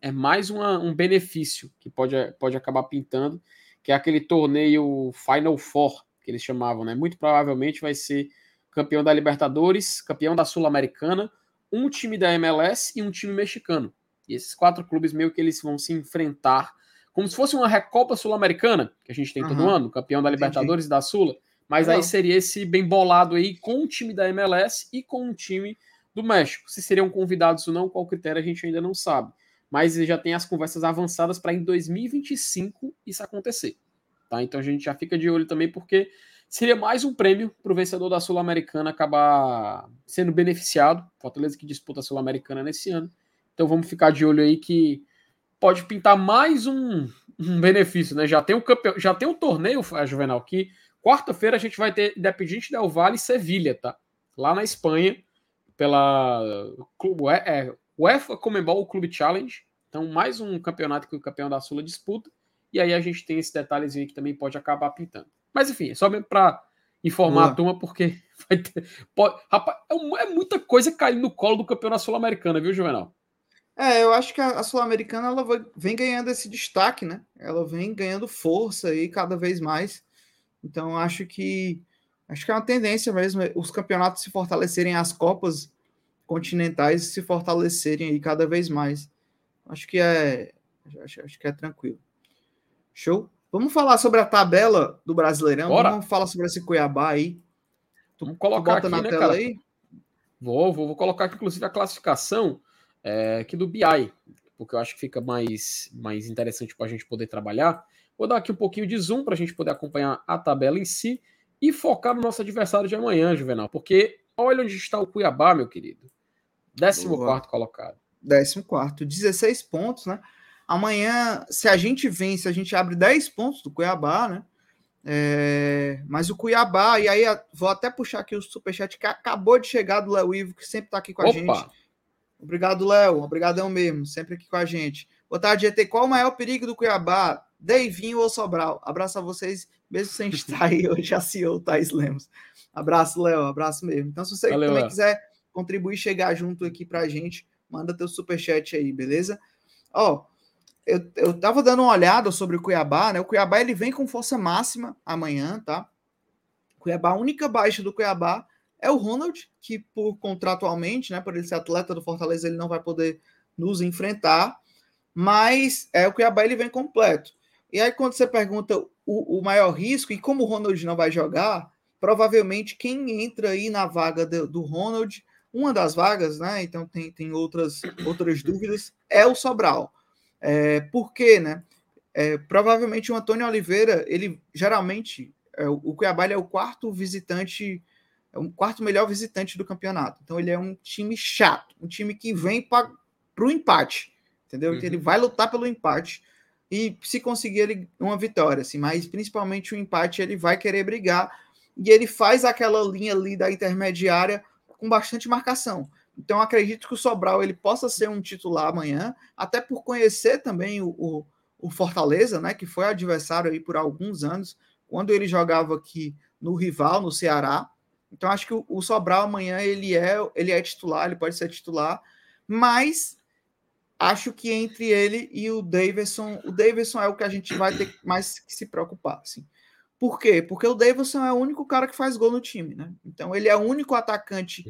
É mais uma, um benefício que pode, pode acabar pintando, que é aquele torneio Final Four, que eles chamavam, né? Muito provavelmente vai ser campeão da Libertadores, campeão da Sul-Americana, um time da MLS e um time mexicano. E esses quatro clubes meio que eles vão se enfrentar como se fosse uma Recopa Sul-Americana, que a gente tem todo ano, campeão da Libertadores e da Sula, mas aí seria esse bem bolado aí com o time da MLS e com o time do México. Se seriam convidados ou não, qual critério a gente ainda não sabe. Mas já tem as conversas avançadas para em 2025 isso acontecer. Tá? Então a gente já fica de olho também, porque seria mais um prêmio para o vencedor da Sul-Americana acabar sendo beneficiado. Fortaleza que disputa a Sul-Americana nesse ano. Então vamos ficar de olho aí que pode pintar mais um, um benefício, né? Já tem o campeão, já tem o torneio, Juvenal, que quarta-feira a gente vai ter Independiente Del Valle e Sevilha, tá? Lá na Espanha, pela clube, é, UEFA Comembol Clube Challenge. Então, mais um campeonato que o campeão da Sula disputa. E aí a gente tem esse detalhezinho que também pode acabar pintando. Mas enfim, é só mesmo para informar Boa. a turma, porque vai ter, pode, rapaz, é, é muita coisa caindo no colo do campeonato sul-americano, viu, Juvenal? É, eu acho que a, a Sul-Americana ela vem ganhando esse destaque, né? Ela vem ganhando força aí cada vez mais. Então acho que acho que é uma tendência mesmo os campeonatos se fortalecerem, as copas continentais se fortalecerem aí cada vez mais. Acho que é acho, acho que é tranquilo. Show. Vamos falar sobre a tabela do Brasileirão. Bora. Vamos falar sobre esse Cuiabá aí. Tu, Vamos colocar aqui, na né, tela cara? aí. Vou, vou, vou colocar aqui inclusive a classificação é, que do BI, porque eu acho que fica mais, mais interessante para a gente poder trabalhar. Vou dar aqui um pouquinho de zoom para a gente poder acompanhar a tabela em si e focar no nosso adversário de amanhã, Juvenal, porque olha onde está o Cuiabá, meu querido. 14 colocado. 14, 16 pontos, né? Amanhã, se a gente vence, a gente abre 10 pontos do Cuiabá, né? É, mas o Cuiabá, e aí vou até puxar aqui o superchat que acabou de chegar do Léo Ivo, que sempre está aqui com a Opa. gente. Obrigado, Léo. Obrigadão mesmo, sempre aqui com a gente. Boa tarde, GT. Qual o maior perigo do Cuiabá? Deivinho ou Sobral? Abraço a vocês, mesmo sem estar aí hoje, a CEO Thais Lemos. Abraço, Léo, abraço mesmo. Então, se você Valeu, também Léo. quiser contribuir, chegar junto aqui pra gente, manda teu superchat aí, beleza? Ó, eu, eu tava dando uma olhada sobre o Cuiabá, né? O Cuiabá ele vem com força máxima amanhã, tá? Cuiabá, a única baixa do Cuiabá é o Ronald, que por contratualmente, né, por ele ser atleta do Fortaleza, ele não vai poder nos enfrentar, mas é o Cuiabá ele vem completo. E aí quando você pergunta o, o maior risco e como o Ronald não vai jogar, provavelmente quem entra aí na vaga do, do Ronald, uma das vagas, né? Então tem, tem outras outras dúvidas, é o Sobral. É, por quê, né? É, provavelmente o Antônio Oliveira, ele geralmente, é, o Cuiabá é o quarto visitante, é o quarto melhor visitante do campeonato. Então ele é um time chato, um time que vem para o empate, entendeu? Uhum. Então ele vai lutar pelo empate e se conseguir ele, uma vitória, assim, mas principalmente o empate ele vai querer brigar e ele faz aquela linha ali da intermediária com bastante marcação. Então acredito que o Sobral ele possa ser um titular amanhã, até por conhecer também o, o, o Fortaleza, né, que foi adversário aí por alguns anos, quando ele jogava aqui no rival, no Ceará. Então acho que o, o Sobral amanhã ele é ele é titular, ele pode ser titular, mas acho que entre ele e o Davidson, o Davidson é o que a gente vai ter mais que se preocupar, assim. Por quê? Porque o Davidson é o único cara que faz gol no time, né? Então ele é o único atacante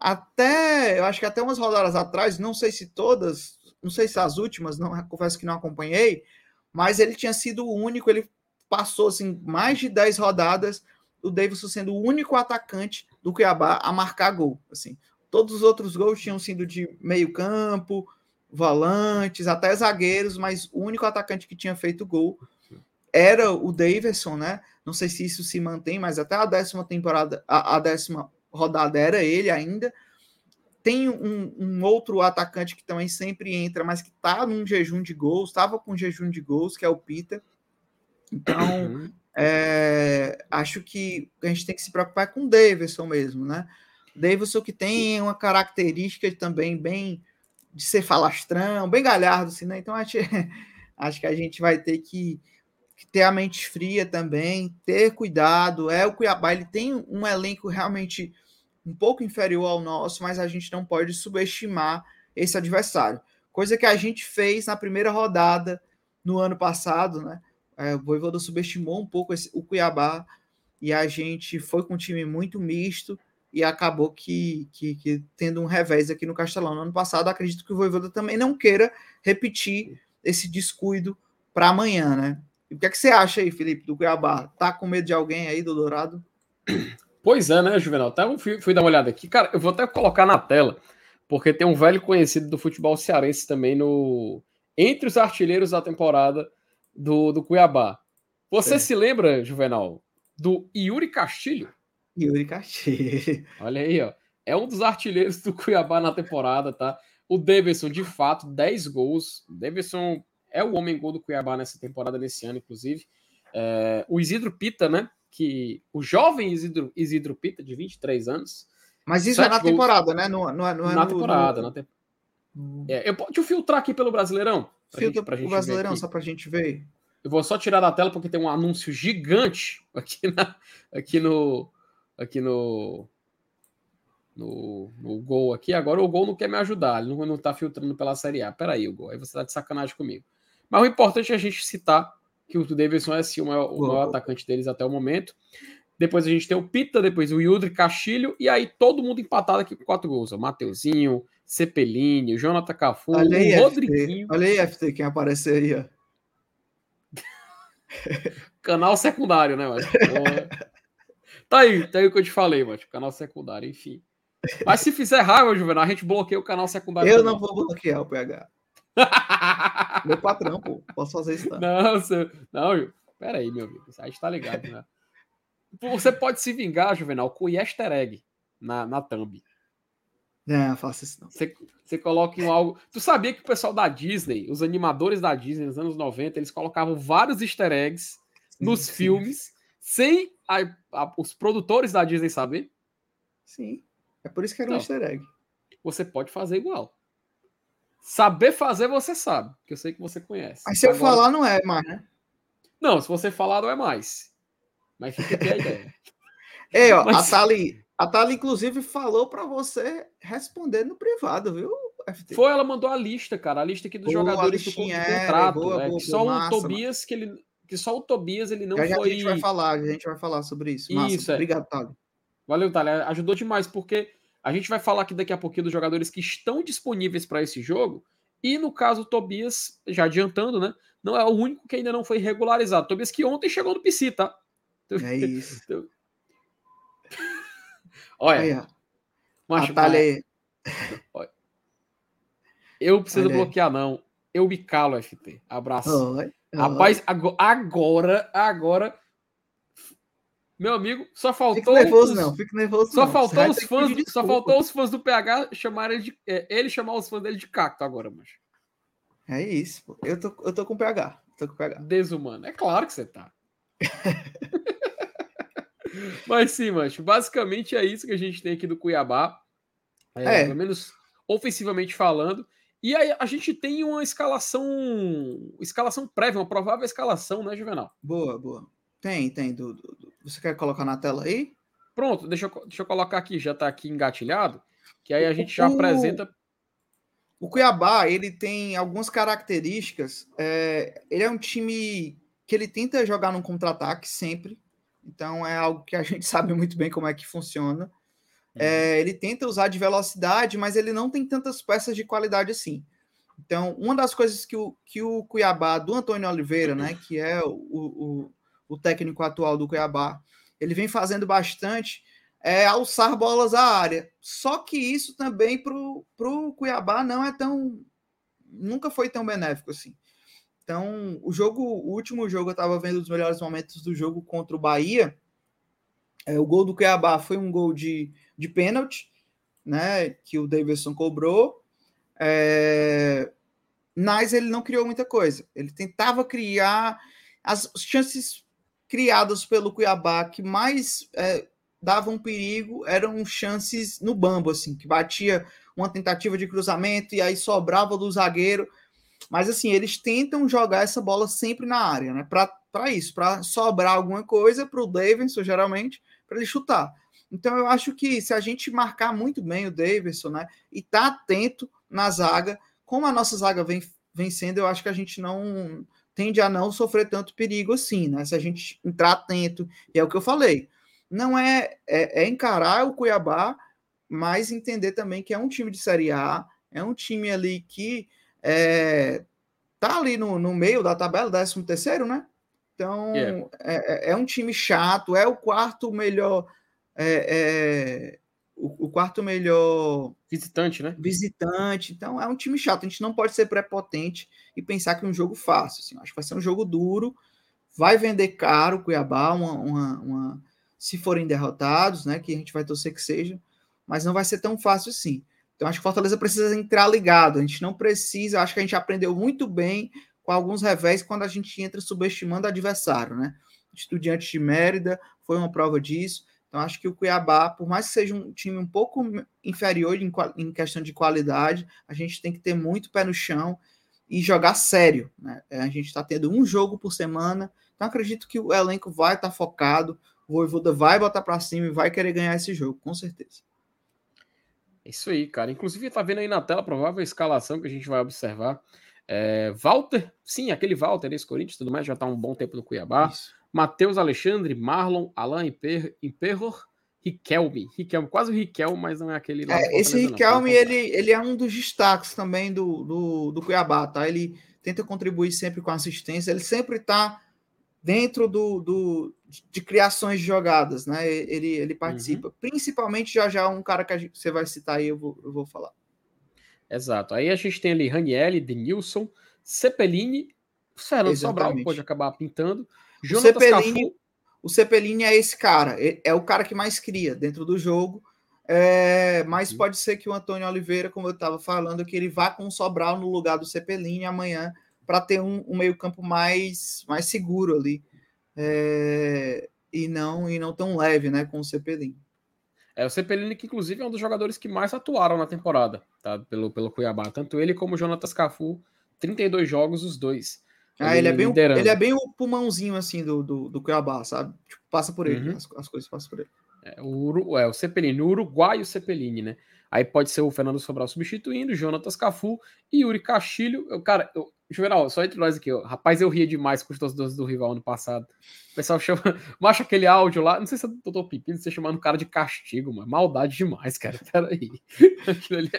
até, eu acho que até umas rodadas atrás, não sei se todas, não sei se as últimas, não confesso que não acompanhei, mas ele tinha sido o único, ele passou assim mais de 10 rodadas, o Davidson sendo o único atacante do Cuiabá a marcar gol, assim. Todos os outros gols tinham sido de meio-campo, volantes, até zagueiros, mas o único atacante que tinha feito gol era o Davidson, né? Não sei se isso se mantém, mas até a décima temporada, a, a décima rodada era ele ainda. Tem um, um, outro atacante que também sempre entra, mas que tá num jejum de gols, estava com jejum de gols, que é o Pita. Então, uhum. É, acho que a gente tem que se preocupar com o Davidson mesmo, né? Davidson que tem uma característica também bem de ser falastrão, bem galhardo, assim, né? Então, acho, acho que a gente vai ter que ter a mente fria também, ter cuidado. É o Cuiabá, ele tem um elenco realmente um pouco inferior ao nosso, mas a gente não pode subestimar esse adversário. Coisa que a gente fez na primeira rodada no ano passado, né? É, o Voivoda subestimou um pouco esse, o Cuiabá e a gente foi com um time muito misto e acabou que, que, que, tendo um revés aqui no Castelão no ano passado. Acredito que o Voivoda também não queira repetir esse descuido para amanhã, né? o que é que você acha aí, Felipe, do Cuiabá? Tá com medo de alguém aí do Dourado? Pois é, né, Juvenal? Até fui, fui, dar uma olhada aqui. Cara, eu vou até colocar na tela, porque tem um velho conhecido do futebol cearense também no entre os artilheiros da temporada do, do Cuiabá. Você é. se lembra, Juvenal, do Yuri Castilho? Yuri Castilho. Olha aí, ó. É um dos artilheiros do Cuiabá na temporada, tá? O Davidson, de fato, 10 gols. O Davidson é o homem gol do Cuiabá nessa temporada, nesse ano, inclusive. É, o Isidro Pita, né? Que o jovem Isidro, Isidro Pita, de 23 anos. Mas isso é na gols. temporada, né? Não, não, é, não é na no, temporada. No... Na te... hum. é, eu, deixa eu filtrar aqui pelo Brasileirão. Filtra para o Brasileirão, só para a gente ver. Eu vou só tirar da tela porque tem um anúncio gigante aqui, na, aqui no. Aqui no, no, no gol aqui. Agora o gol não quer me ajudar, ele não, não tá filtrando pela Série A. Peraí, o gol. Aí você tá de sacanagem comigo. Mas o importante é a gente citar que o Davidson é sim, o maior, o maior atacante deles até o momento. Depois a gente tem o Pita, depois o Yudri Castilho, e aí todo mundo empatado aqui com quatro gols. O Mateuzinho, Cepelini, o Jonathan Cafu, Olha aí, o Rodriguinho. FT. Olha aí, FT, quem apareceu aí, ó. Canal secundário, né, mano? tá aí, tá aí o que eu te falei, mano. Canal secundário, enfim. Mas se fizer raiva, Juvenal, a gente bloqueia o canal secundário. Eu não vou bloquear o PH. meu patrão, pô. Posso fazer isso, tá? Não, você... não, pera aí, meu amigo. A gente tá ligado, né? Você pode se vingar, Juvenal, com o easter egg na, na thumb. Não, faça isso não. Você, você coloca em algo. Tu sabia que o pessoal da Disney, os animadores da Disney nos anos 90, eles colocavam vários easter eggs sim, nos sim. filmes sem a, a, os produtores da Disney saber? Sim. É por isso que era então, um easter egg. Você pode fazer igual. Saber fazer, você sabe, que eu sei que você conhece. Mas se Agora... eu falar, não é mais, né? Não, se você falar, não é mais. Mas fica aqui a ideia. É, ó, Mas... a Thali, a Thali, inclusive, falou para você responder no privado, viu? FT? Foi, ela mandou a lista, cara, a lista aqui dos boa, jogadores do, contrato. Boa, é, boa, só boa, o massa, Tobias que ele que só o Tobias ele não já, foi. a gente vai falar, a gente vai falar sobre isso. Massa. Isso, é. Obrigado, Thali. Valeu, Thali. Ajudou demais, porque a gente vai falar aqui daqui a pouquinho dos jogadores que estão disponíveis para esse jogo. E no caso, o Tobias, já adiantando, né? Não é o único que ainda não foi regularizado. Tobias que ontem chegou no PC, tá? É isso. Olha. Macho, aí. Eu preciso Olha bloquear, não. Eu me calo, FT. Abraço. Oi, oi. Rapaz, agora, agora. Meu amigo, só faltou. Fique nervoso, os... não. Fique nervoso. Só não. faltou os fãs. Só faltou os fãs do PH chamarem ele de. É, ele chamar os fãs dele de cacto agora, mas. É isso, pô. Eu tô, eu tô com PH. Tô com PH. Desumano. É claro que você tá. Mas sim, macho, basicamente é isso que a gente tem aqui do Cuiabá. É, é. Pelo menos ofensivamente falando. E aí a gente tem uma escalação, escalação prévia, uma provável escalação, né, Juvenal? Boa, boa. Tem, tem. Do, do, você quer colocar na tela aí? Pronto, deixa eu, deixa eu colocar aqui, já está aqui engatilhado, que aí a gente já o, apresenta. O Cuiabá, ele tem algumas características. É, ele é um time que ele tenta jogar num contra-ataque sempre. Então é algo que a gente sabe muito bem como é que funciona. É, uhum. ele tenta usar de velocidade, mas ele não tem tantas peças de qualidade assim. Então, uma das coisas que o, que o Cuiabá, do Antônio Oliveira, né, que é o, o, o técnico atual do Cuiabá, ele vem fazendo bastante é alçar bolas à área. Só que isso também para o Cuiabá não é tão. Nunca foi tão benéfico assim. Então, o jogo, o último jogo, eu estava vendo os melhores momentos do jogo contra o Bahia. É, o gol do Cuiabá foi um gol de, de pênalti, né? Que o Davidson cobrou. É, mas ele não criou muita coisa. Ele tentava criar as chances criadas pelo Cuiabá que mais é, davam perigo eram chances no bambo, assim, que batia uma tentativa de cruzamento e aí sobrava do zagueiro mas assim, eles tentam jogar essa bola sempre na área, né? Para isso, para sobrar alguma coisa para o Davidson, geralmente, para ele chutar. Então eu acho que se a gente marcar muito bem o Davidson, né? E tá atento na zaga, como a nossa zaga vem vencendo, eu acho que a gente não tende a não sofrer tanto perigo assim, né? Se a gente entrar atento, e é o que eu falei, não é, é, é encarar o Cuiabá, mas entender também que é um time de Série A, é um time ali que é, tá ali no, no meio da tabela, 13 terceiro, né? Então yeah. é, é, é, um time chato, é o quarto melhor. É, é, o, o, quarto melhor visitante, né? Visitante. Então é um time chato. A gente não pode ser prepotente e pensar que é um jogo fácil. Assim. Acho que vai ser um jogo duro. Vai vender caro o Cuiabá, uma, uma, uma, se forem derrotados, né? Que a gente vai torcer que seja, mas não vai ser tão fácil assim. Então, acho que Fortaleza precisa entrar ligado. A gente não precisa, acho que a gente aprendeu muito bem com alguns revés quando a gente entra subestimando o adversário, né? Estudiantes de Mérida foi uma prova disso. Então, acho que o Cuiabá, por mais que seja um time um pouco inferior em, em questão de qualidade, a gente tem que ter muito pé no chão e jogar sério. Né? É, a gente está tendo um jogo por semana, então acredito que o elenco vai estar tá focado, o Voivoda vai botar para cima e vai querer ganhar esse jogo, com certeza. Isso aí, cara. Inclusive, tá vendo aí na tela a provável escalação que a gente vai observar. É, Walter, sim, aquele Walter, esse Corinthians tudo mais, já tá um bom tempo no Cuiabá. Matheus Alexandre, Marlon, Alain Imper, Imperror, Riquelme. Riquelme, quase o Riquelme, mas não é aquele lá. É, esse Riquelme, ele, ele é um dos destaques também do, do, do Cuiabá, tá? Ele tenta contribuir sempre com assistência, ele sempre tá dentro do, do, de criações de jogadas, né? Ele, ele participa. Uhum. Principalmente já já um cara que gente, você vai citar aí, eu vou, eu vou falar. Exato. Aí a gente tem ali Ranielli, Denilson, Cepelini, Fernando Sobral pode acabar pintando. O Cepelini, o Cepelini é esse cara, é o cara que mais cria dentro do jogo. É, mas uhum. pode ser que o Antônio Oliveira, como eu estava falando, que ele vá com o Sobral no lugar do Cepelini amanhã para ter um, um meio-campo mais, mais seguro ali. É, e não e não tão leve, né, com o Cepelin. É o Cepelini, que inclusive é um dos jogadores que mais atuaram na temporada, tá? Pelo, pelo Cuiabá. Tanto ele como o Jonatas Cafu, 32 jogos, os dois. Ah, ele, é bem, o, ele é bem o pulmãozinho assim do, do, do Cuiabá, sabe? Tipo, passa por ele, uhum. as, as, coisas passam por ele. É o, é, o Cepelini, o uruguaio Cepelini, né? Aí pode ser o Fernando Sobral substituindo, Jonatas Cafu e Yuri Castilho. Eu, cara, eu, Juvenal, só entre nós aqui, ó. rapaz, eu ria demais com os torcedores do rival ano passado. O pessoal chama, macha aquele áudio lá, não sei se é do Doutor Pepino, você chamando o cara de castigo, mano. Maldade demais, cara. Peraí. Aquilo ali,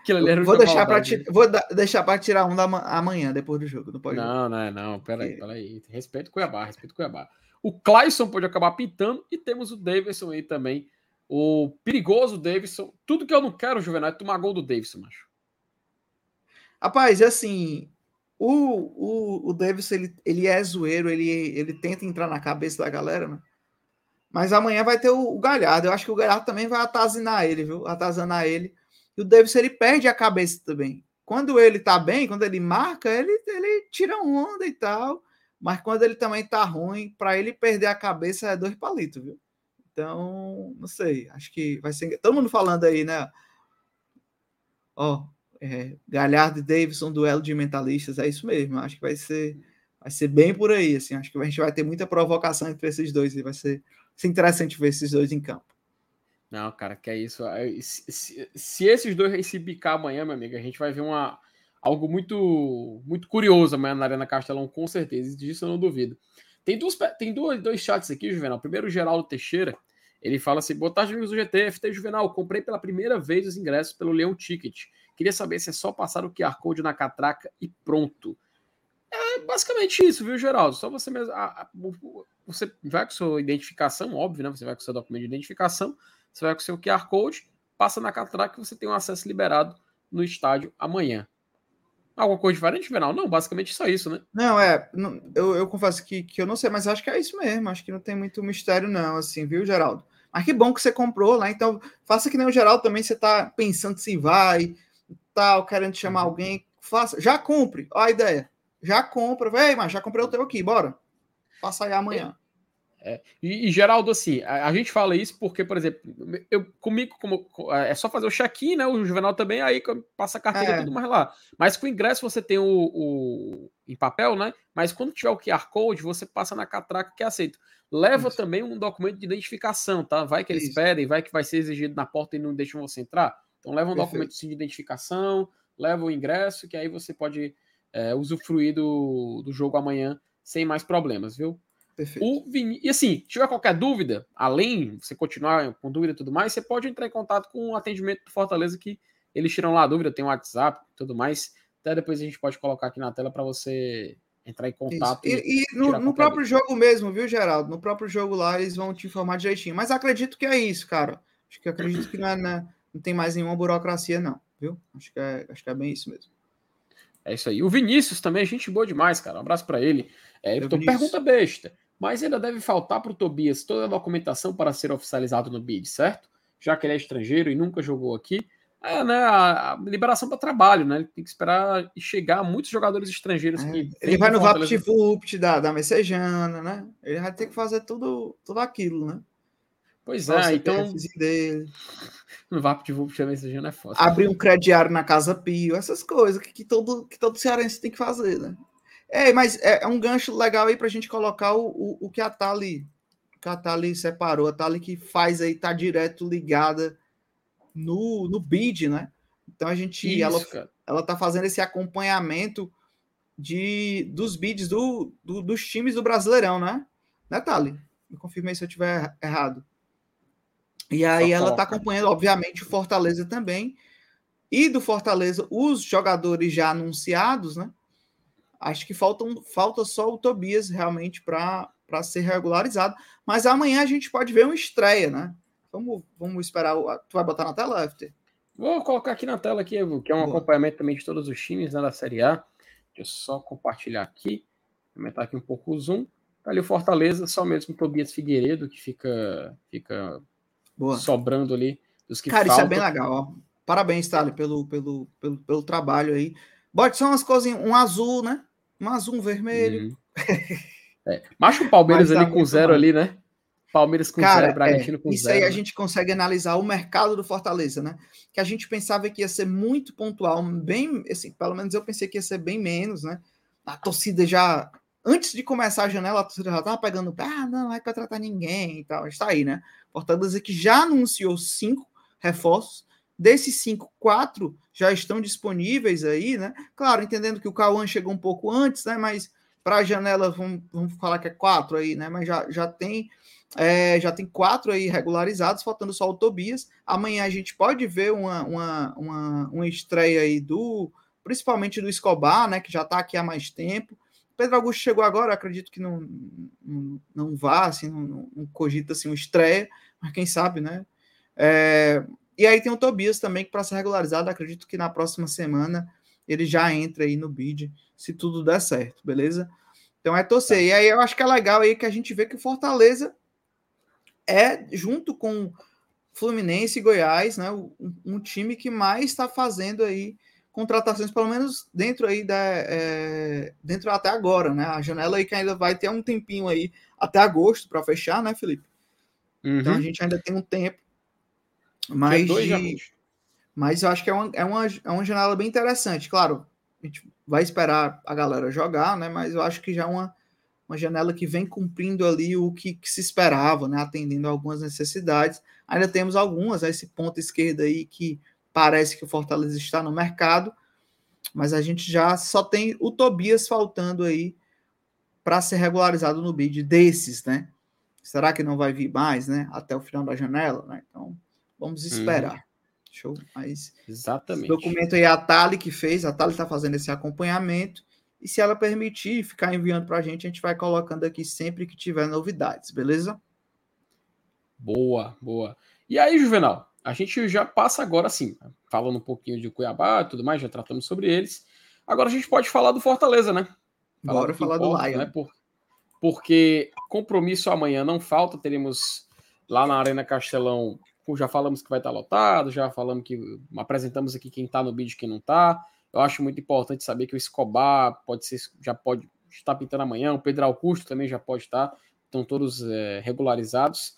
aquilo ali era vou deixar para Vou da, deixar para tirar um da amanhã, depois do jogo. Não, pode não, não, é, não. Peraí, peraí. Respeito o Cuiabá, respeito o Cuiabá. O Clayson pode acabar pintando e temos o Davidson aí também o perigoso Davidson. Tudo que eu não quero, Juvenal, é tomar gol do Davidson, macho. Rapaz, assim, o, o, o Davidson, ele, ele é zoeiro, ele, ele tenta entrar na cabeça da galera, né? Mas amanhã vai ter o, o Galhardo. Eu acho que o Galhardo também vai atazinar ele, viu? Atazanar ele. E o Davidson, ele perde a cabeça também. Quando ele tá bem, quando ele marca, ele, ele tira onda e tal. Mas quando ele também tá ruim, para ele perder a cabeça é dois palitos, viu? Então, não sei, acho que vai ser. Todo mundo falando aí, né? Ó, é, Galhardo e Davidson, duelo de mentalistas, é isso mesmo. Acho que vai ser, vai ser bem por aí. Assim, acho que a gente vai ter muita provocação entre esses dois e vai ser, ser interessante ver esses dois em campo. Não, cara, que é isso. Se, se, se, esses dois se bicar amanhã, meu amigo, a gente vai ver uma, algo muito muito curioso amanhã na Arena Castelão, com certeza. Disso eu não duvido. Tem, duas, tem dois, dois chats aqui, Juvenal. Primeiro, o Geraldo Teixeira. Ele fala assim: boa tarde, amigos do GT, FT Juvenal. Comprei pela primeira vez os ingressos pelo Leão Ticket. Queria saber se é só passar o QR Code na catraca e pronto. É basicamente isso, viu, Geraldo? Só você mesmo. A, a, você vai com sua identificação, óbvio, né? Você vai com seu documento de identificação, você vai com seu QR Code, passa na catraca e você tem um acesso liberado no estádio amanhã. Alguma coisa diferente, Juvenal? Não, basicamente só isso, né? Não, é. Não, eu, eu confesso que, que eu não sei, mas acho que é isso mesmo. Acho que não tem muito mistério, não, assim, viu, Geraldo? Mas que bom que você comprou lá. Então, faça que nem o Geraldo também. Você tá pensando se vai, tal, querendo chamar uhum. alguém. Faça. Já compre. Ó a ideia. Já compra. Vem, mas já comprei o teu aqui, bora. Faça aí amanhã. É, e, e, Geraldo, assim, a, a, gente fala isso porque, por exemplo, eu comigo, como é só fazer o check-in, né? O Juvenal também, aí passa a carteira e é. tudo mais lá. Mas com o ingresso você tem o, o, em papel, né? Mas quando tiver o QR Code, você passa na catraca que é aceito. Leva isso. também um documento de identificação, tá? Vai que eles isso. pedem, vai que vai ser exigido na porta e não deixam você entrar. Então leva um Perfeito. documento de identificação, leva o ingresso, que aí você pode é, usufruir do, do jogo amanhã sem mais problemas, viu? Perfeito. O Vini... E assim, se tiver qualquer dúvida, além você continuar com dúvida e tudo mais, você pode entrar em contato com o atendimento do Fortaleza que eles tiram lá a dúvida, tem um WhatsApp e tudo mais. Até depois a gente pode colocar aqui na tela para você entrar em contato. Isso. E, e no, no próprio dúvida. jogo mesmo, viu, Geraldo? No próprio jogo lá eles vão te informar direitinho. Mas acredito que é isso, cara. Acho que acredito que não, é, né, não tem mais nenhuma burocracia, não, viu? Acho que é, acho que é bem isso mesmo. É isso aí. O Vinícius também, gente boa demais, cara. Um abraço para ele. É, então, pergunta besta. Mas ainda deve faltar para o Tobias toda a documentação para ser oficializado no BID, certo? Já que ele é estrangeiro e nunca jogou aqui. É, né, a, a liberação para trabalho, né? Ele tem que esperar chegar muitos jogadores estrangeiros. É, ele vai no VaptVupt da, da Messejana, né? Ele vai ter que fazer tudo, tudo aquilo, né? Pois é, então. Dele. No VaptVupt da Messejana é foda. Abrir um crediário na Casa Pio, essas coisas que, que, todo, que todo cearense tem que fazer, né? É, mas é, é um gancho legal aí para a gente colocar o, o, o, que a Tali, que a Tali separou, a Tali que faz aí, tá direto ligada no, no bid, né? Então a gente, Isso, ela, ela tá fazendo esse acompanhamento de, dos bids do, do, dos times do Brasileirão, né? Né, Tali? Me confirmei se eu tiver errado. E aí ela está acompanhando, obviamente, o Fortaleza também. E do Fortaleza, os jogadores já anunciados, né? Acho que faltam, falta só o Tobias realmente para ser regularizado. Mas amanhã a gente pode ver uma estreia, né? Vamos, vamos esperar. O, tu vai botar na tela, FT? Vou colocar aqui na tela, aqui, que é um Boa. acompanhamento também de todos os times né, da Série A. Deixa eu só compartilhar aqui. Aumentar aqui um pouco o zoom. Tá ali o Fortaleza, só mesmo o Tobias Figueiredo, que fica, fica Boa. sobrando ali dos que Cara, faltam. isso é bem legal, ó. Parabéns, Thali, pelo, pelo, pelo, pelo trabalho aí. Bote só umas coisinhas, um azul, né? mais um vermelho. Uhum. É. Macho o Palmeiras tá ali com zero ali, né? Palmeiras com Cara, zero, Bragantino é, com isso zero. aí a né? gente consegue analisar o mercado do Fortaleza, né? Que a gente pensava que ia ser muito pontual, bem, assim, pelo menos eu pensei que ia ser bem menos, né? A torcida já, antes de começar a janela, a torcida já tava pegando, ah, não, vai contratar ninguém e tal. Está aí, né? Fortaleza que já anunciou cinco reforços, desses cinco, quatro já estão disponíveis aí, né? Claro, entendendo que o Cauã chegou um pouco antes, né? Mas para a janela, vamos, vamos falar que é quatro aí, né? Mas já, já tem é, já tem quatro aí regularizados, faltando só o Tobias. Amanhã a gente pode ver uma, uma, uma, uma estreia aí do, principalmente do Escobar, né? Que já está aqui há mais tempo. Pedro Augusto chegou agora, acredito que não, não, não vá, assim, não, não cogita assim, uma estreia, mas quem sabe, né? É, e aí tem o Tobias também, que para ser regularizado, acredito que na próxima semana ele já entra aí no bid, se tudo der certo, beleza? Então é torcer. Tá. E aí eu acho que é legal aí que a gente vê que o Fortaleza é, junto com Fluminense e Goiás, né, um, um time que mais está fazendo aí contratações, pelo menos dentro aí da. É, dentro até agora, né? A janela aí que ainda vai ter um tempinho aí até agosto para fechar, né, Felipe? Uhum. Então a gente ainda tem um tempo. Mas, de, mas eu acho que é uma, é, uma, é uma janela bem interessante. Claro, a gente vai esperar a galera jogar, né? Mas eu acho que já é uma, uma janela que vem cumprindo ali o que, que se esperava, né? Atendendo algumas necessidades. Ainda temos algumas, né? esse ponto esquerdo aí que parece que o Fortaleza está no mercado, mas a gente já só tem o Tobias faltando aí para ser regularizado no bid desses, né? Será que não vai vir mais, né? Até o final da janela, né? Então, vamos esperar. Uhum. Show. Mas Exatamente. Documento aí é a Tali que fez, a Tali está fazendo esse acompanhamento. E se ela permitir ficar enviando para a gente, a gente vai colocando aqui sempre que tiver novidades, beleza? Boa, boa. E aí, Juvenal, a gente já passa agora sim, falando um pouquinho de Cuiabá e tudo mais, já tratamos sobre eles. Agora a gente pode falar do Fortaleza, né? Falar Bora do falar importa, do Lion. Né? Por, porque compromisso amanhã não falta, teremos lá na Arena Castelão, já falamos que vai estar lotado, já falamos que apresentamos aqui quem está no vídeo e quem não está. Eu acho muito importante saber que o Escobar pode ser, já pode estar pintando amanhã, o Pedro Augusto também já pode estar, estão todos é, regularizados.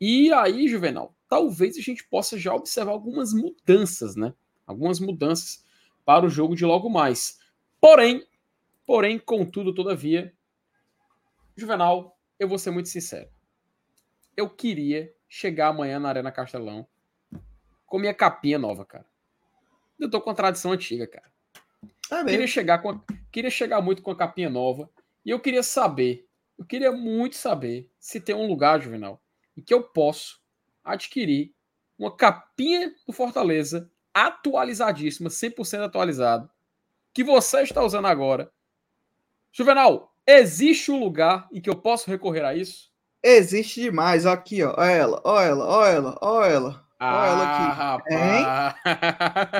E aí, Juvenal, talvez a gente possa já observar algumas mudanças, né? Algumas mudanças para o jogo de logo mais. Porém, porém, contudo, todavia, Juvenal, eu vou ser muito sincero. Eu queria chegar amanhã na Arena Castelão com minha capinha nova, cara. Eu tô com a tradição antiga, cara. Ah, queria chegar com a, queria chegar muito com a capinha nova e eu queria saber, eu queria muito saber se tem um lugar, Juvenal, em que eu posso adquirir uma capinha do Fortaleza atualizadíssima, 100% atualizado, que você está usando agora. Juvenal, existe um lugar em que eu posso recorrer a isso? Existe demais. Aqui, ó. Olha ela, olha ela, olha ela, olha ela. Ah, ela aqui. Rapaz.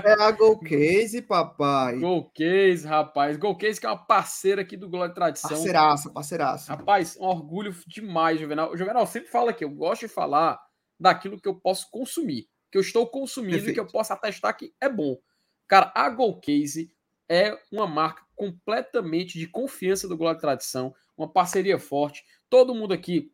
É a Golcase, papai. Golcase, rapaz. Golcase que é uma parceira aqui do Glória e Tradição. Parceiraça, parceiraça. Rapaz, um orgulho demais, Juvenal. O Juvenal sempre fala que eu gosto de falar daquilo que eu posso consumir, que eu estou consumindo Perfeito. e que eu posso atestar que é bom. Cara, a Golcase é uma marca completamente de confiança do Glória e Tradição, uma parceria forte. Todo mundo aqui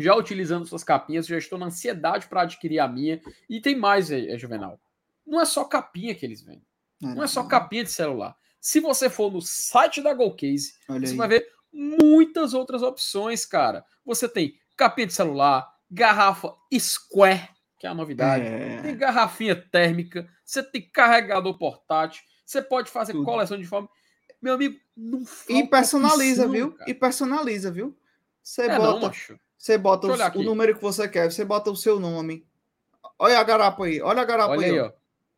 já utilizando suas capinhas, já estou na ansiedade para adquirir a minha. E tem mais, é, Juvenal. Não é só capinha que eles vendem. Não, não é só capinha de celular. Se você for no site da Golcase, Olha você aí. vai ver muitas outras opções, cara. Você tem capinha de celular, garrafa Square, que é a novidade. É... Tem garrafinha térmica, você tem carregador portátil, você pode fazer Tudo. coleção de forma. Meu amigo, não E personaliza, opção, viu? Cara. E personaliza, viu? Você é, bota. Não, você bota o, o, número que você quer, você bota o seu nome. Olha a garapa aí, olha a garapa olha aí. ó.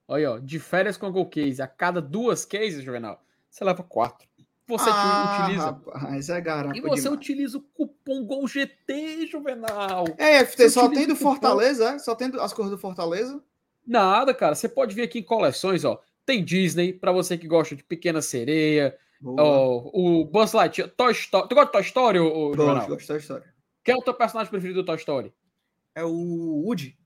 Olha, ó, de férias com a Go Case, a cada duas cases, Juvenal, você leva quatro. Você ah, utiliza. Rapaz, é garapa e você demais. utiliza o cupom GOLGT, Juvenal. É, FT, só tem do Fortaleza, é? Só tem as cores do Fortaleza? Nada, cara. Você pode vir aqui em coleções, ó. Tem Disney, para você que gosta de Pequena Sereia. Ó, o Buzz Lightyear, Toy Story. Tu gosta de Toy Story, ou, Gosto, gosto de Toy Story. Quem é o teu personagem preferido do Toy Story? É o Woody.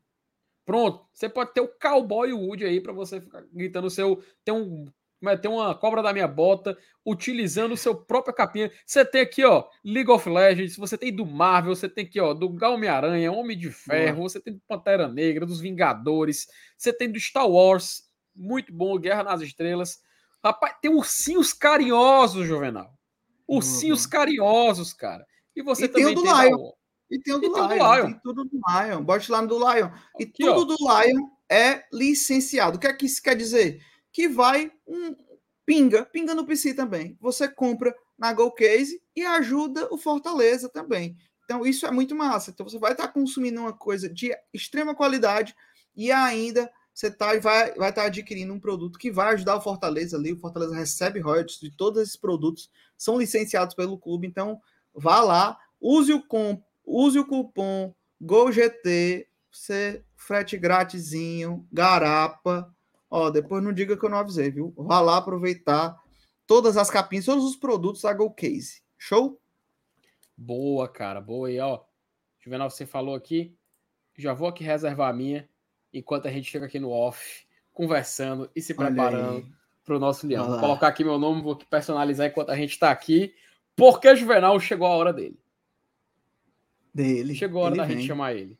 Pronto, você pode ter o cowboy Woody aí para você ficar gritando o seu. Tem um meter uma cobra da minha bota utilizando o seu próprio capinha. Você tem aqui, ó, League of Legends, você tem do Marvel, você tem aqui, ó, do Homem-Aranha, Homem de Ferro, você tem do Pantera Negra, dos Vingadores, você tem do Star Wars, muito bom, Guerra nas Estrelas. Rapaz, tem ursinhos carinhosos, Juvenal. Ursinhos carinhosos, cara. E você e também tem o do tem Lion. E tem o do, e Lion, tem do Lion. Tem tudo do Lion. Bote lá no do Lion. E Aqui, tudo ó. do Lion é licenciado. O que é que isso quer dizer? Que vai um pinga, pinga no PC também. Você compra na Go Case e ajuda o Fortaleza também. Então isso é muito massa. Então você vai estar consumindo uma coisa de extrema qualidade e ainda você tá, vai, vai estar adquirindo um produto que vai ajudar o Fortaleza ali. O Fortaleza recebe royalties de todos esses produtos, são licenciados pelo clube. Então vá lá, use o, com, use o cupom GOGT, você frete grátisinho, garapa. Ó, depois não diga que eu não avisei, viu? Vá lá aproveitar todas as capinhas, todos os produtos da Go Case. Show? Boa, cara, boa. E ó, Juvenal, você falou aqui, já vou aqui reservar a minha, enquanto a gente fica aqui no off, conversando e se preparando para o nosso leão. Vou colocar aqui meu nome, vou personalizar enquanto a gente está aqui, porque Juvenal chegou a hora dele. Dele. Chegou a hora da vem. gente chamar ele.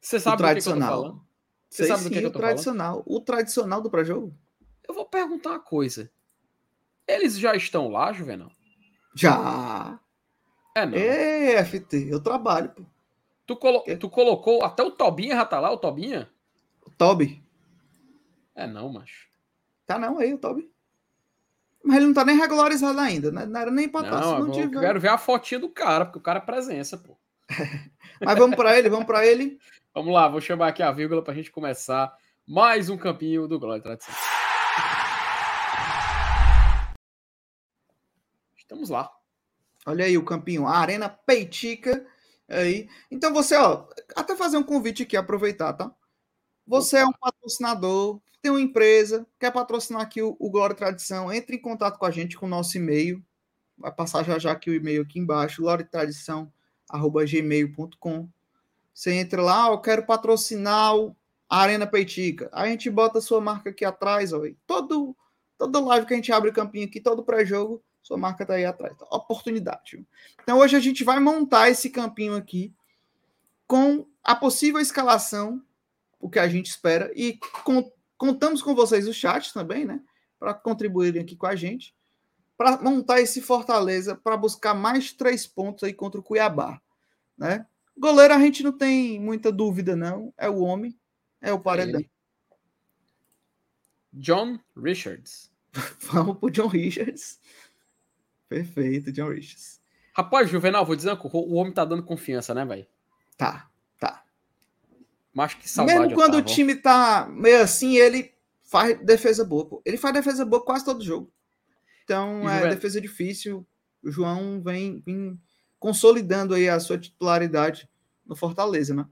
Você sabe o tradicional. do que, eu tô falando? Você sabe sim, do que, que eu tô tradicional. Falando? O tradicional do pré-jogo? Eu vou perguntar uma coisa. Eles já estão lá, Juvenal? Já. É, não. É, FT, eu trabalho, pô. Tu, colo... tu colocou até o Tobinha já tá lá, o Tobinha? O Toby. É não, macho. Tá não aí, o Toby. Mas ele não tá nem regularizado ainda, né? Não era nem pra estar. Não, não eu tiver... quero ver a fotinha do cara, porque o cara é presença, pô. Mas vamos para ele, vamos para ele. Vamos lá, vou chamar aqui a vírgula para a gente começar mais um campinho do Glória Tradição. Estamos lá. Olha aí o campinho, a Arena Peitica. Aí. Então você, ó, até fazer um convite aqui, aproveitar, tá? Você é um patrocinador, tem uma empresa, quer patrocinar aqui o, o Glória Tradição, entre em contato com a gente com o nosso e-mail. Vai passar já já aqui o e-mail aqui embaixo, gloriatradição.gmail.com. Você entra lá, eu quero patrocinar a Arena Peitica. A gente bota a sua marca aqui atrás, ó. Todo, todo live que a gente abre o campinho aqui, todo pré-jogo, sua marca tá aí atrás. Tá? Oportunidade. Então hoje a gente vai montar esse campinho aqui com a possível escalação, o que a gente espera, e com, contamos com vocês o chat também, né? Para contribuírem aqui com a gente, para montar esse Fortaleza, para buscar mais três pontos aí contra o Cuiabá, né? Goleiro a gente não tem muita dúvida, não. É o homem, é o paredão. É John Richards. Vamos pro John Richards. Perfeito, John Richards. Rapaz, Juvenal, vou dizer coisa. O homem tá dando confiança, né, velho? Tá. Mas que saudade. Mesmo quando o time tá meio assim, ele faz defesa boa. Pô. Ele faz defesa boa quase todo jogo. Então, é defesa difícil. O João vem, vem consolidando aí a sua titularidade no Fortaleza, né?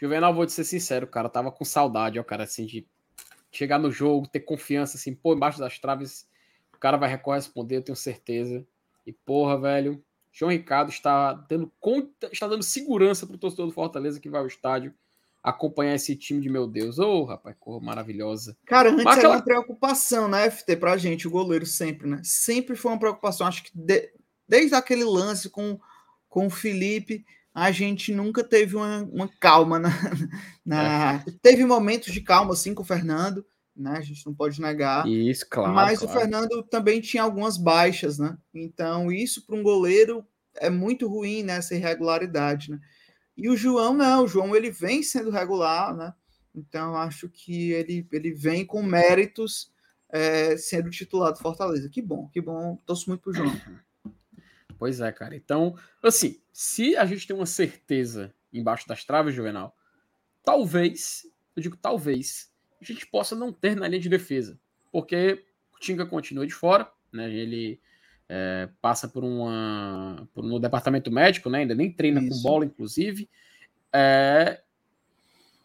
Juvenal, vou te ser sincero, cara, tava com saudade, ó, cara, assim, de chegar no jogo, ter confiança, assim, pô, embaixo das traves, o cara vai corresponder, eu tenho certeza. E, porra, velho, João Ricardo está dando conta, está dando segurança pro torcedor do Fortaleza que vai ao estádio acompanhar esse time de meu Deus. Ô, oh, rapaz, porra, maravilhosa. Cara, antes Mas era uma preocupação na né, FT pra gente, o goleiro sempre, né? Sempre foi uma preocupação. Acho que de, desde aquele lance com, com o Felipe, a gente nunca teve uma, uma calma na, na é. teve momentos de calma assim com o Fernando, né? A gente não pode negar. Isso, claro. Mas claro. o Fernando também tinha algumas baixas, né? Então isso para um goleiro é muito ruim né? irregularidade, né? E o João não, o João ele vem sendo regular, né? Então acho que ele ele vem com méritos é, sendo titular do Fortaleza. Que bom, que bom. Torço muito pro João. Pois é, cara. Então, assim, se a gente tem uma certeza embaixo das traves, Juvenal, talvez, eu digo talvez, a gente possa não ter na linha de defesa. Porque o Tinga continua de fora, né? Ele é, passa por uma. Por, no departamento médico, né? Ainda nem treina Isso. com bola, inclusive. É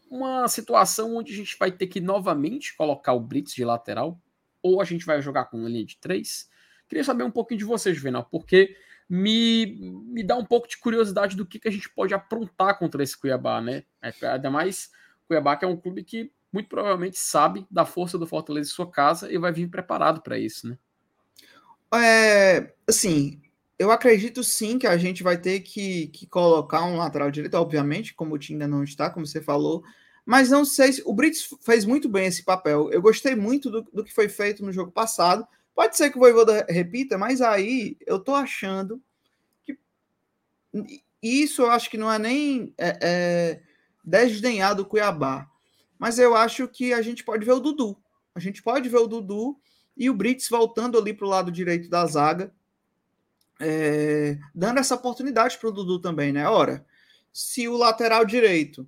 uma situação onde a gente vai ter que novamente colocar o Blitz de lateral, ou a gente vai jogar com uma linha de três. Queria saber um pouquinho de você, Juvenal, porque me, me dá um pouco de curiosidade do que, que a gente pode aprontar contra esse Cuiabá, né? É, ainda mais Cuiabá, que é um clube que muito provavelmente sabe da força do Fortaleza em sua casa e vai vir preparado para isso, né? É, assim, eu acredito sim que a gente vai ter que, que colocar um lateral direito, obviamente, como o time ainda não está, como você falou, mas não sei se. O Brits fez muito bem esse papel. Eu gostei muito do, do que foi feito no jogo passado. Pode ser que o Voivoda repita, mas aí eu tô achando que. Isso eu acho que não é nem é, é, desdenhar do Cuiabá. Mas eu acho que a gente pode ver o Dudu. A gente pode ver o Dudu e o Brits voltando ali para o lado direito da zaga, é, dando essa oportunidade para o Dudu também, né? Ora, se o lateral direito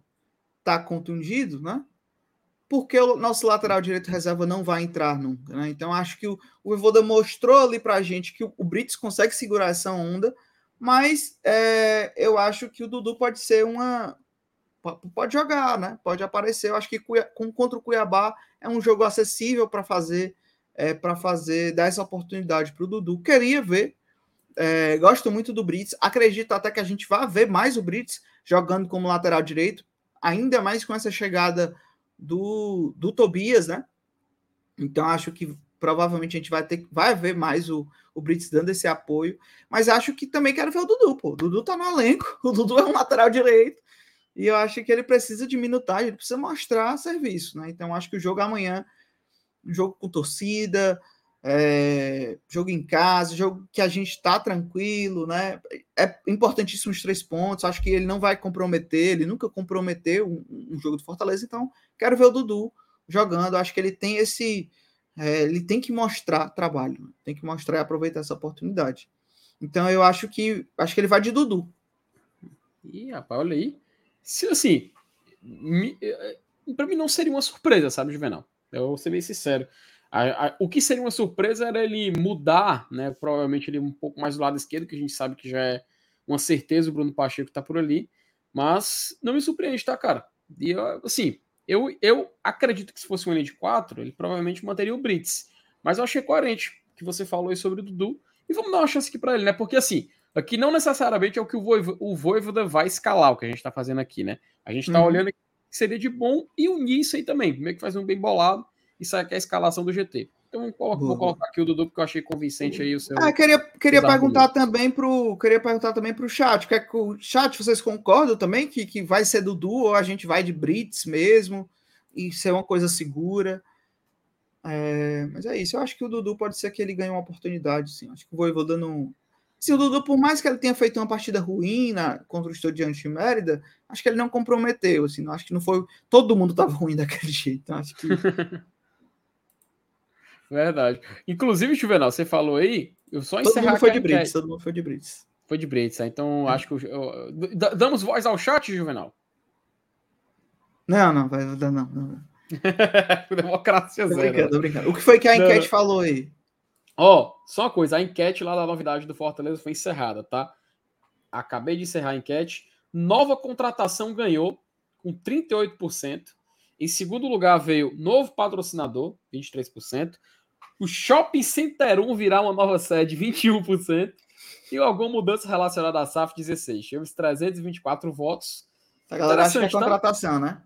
está contundido, né? Porque o nosso lateral direito reserva não vai entrar nunca, né? Então acho que o, o Evoda mostrou ali para a gente que o, Brits consegue segurar essa onda, mas é, eu acho que o Dudu pode ser uma, pode jogar, né? Pode aparecer. Eu acho que contra o Cuiabá é um jogo acessível para fazer é, para fazer, dar essa oportunidade para o Dudu. Queria ver, é, gosto muito do Brits, acredito até que a gente vá ver mais o Brits jogando como lateral direito, ainda mais com essa chegada do, do Tobias, né? Então acho que provavelmente a gente vai ter vai ver mais o, o Brits dando esse apoio, mas acho que também quero ver o Dudu, pô. O Dudu tá no elenco, o Dudu é um lateral direito, e eu acho que ele precisa de minutagem, ele precisa mostrar serviço, né? Então acho que o jogo amanhã jogo com torcida, é, jogo em casa, jogo que a gente está tranquilo, né? É importantíssimo os três pontos. Acho que ele não vai comprometer, ele nunca comprometeu um, um jogo do Fortaleza, então quero ver o Dudu jogando. Acho que ele tem esse. É, ele tem que mostrar trabalho, tem que mostrar e aproveitar essa oportunidade. Então eu acho que acho que ele vai de Dudu. Ih, rapaz, olha aí. Se assim, eh, para mim não seria uma surpresa, sabe, Juvenal? Eu vou ser bem sincero. A, a, o que seria uma surpresa era ele mudar, né? Provavelmente ele um pouco mais do lado esquerdo, que a gente sabe que já é uma certeza o Bruno Pacheco tá por ali. Mas não me surpreende, tá, cara? E eu, assim, eu, eu acredito que se fosse um linha de quatro, ele provavelmente manteria o Brits. Mas eu achei coerente que você falou aí sobre o Dudu. E vamos dar uma chance aqui para ele, né? Porque assim, aqui não necessariamente é o que o Voivoda, o Voivoda vai escalar, o que a gente tá fazendo aqui, né? A gente tá uhum. olhando aqui que seria de bom e unir isso aí também, meio que fazer um bem bolado. Isso aqui é a escalação do GT. Então vou, vou colocar aqui o Dudu porque eu achei convincente aí o seu. Ah, queria, queria perguntar também pro queria perguntar também pro chat. Quer que o chat vocês concordam também que, que vai ser Dudu ou a gente vai de Brits mesmo e ser uma coisa segura? É, mas é isso. Eu acho que o Dudu pode ser que ele ganhe uma oportunidade, sim. Acho que o Voivoda não se o Dudu, por mais que ele tenha feito uma partida ruim na, contra o Estudiante de Mérida, acho que ele não comprometeu. Assim, acho que não foi. Todo mundo estava ruim daquele jeito. Então acho que. Verdade. Inclusive, Juvenal, você falou aí, eu só todo encerrar. Mundo foi de Brits, todo mundo foi de Brits. Foi de Brits, tá? então é. acho que. Eu, damos voz ao chat, Juvenal? Não, não, vai dar não. não. Democracia zero. Brincando, brincando. O que foi que a enquete não. falou aí? Ó, oh, só uma coisa, a enquete lá da novidade do Fortaleza foi encerrada, tá? Acabei de encerrar a enquete. Nova contratação ganhou com 38%. Em segundo lugar veio novo patrocinador, 23%. O Shopping Center 1 virar uma nova sede, 21%. E alguma mudança relacionada à SAF, 16%. Tivemos 324 votos. A galera acha que é tá? contratação, né?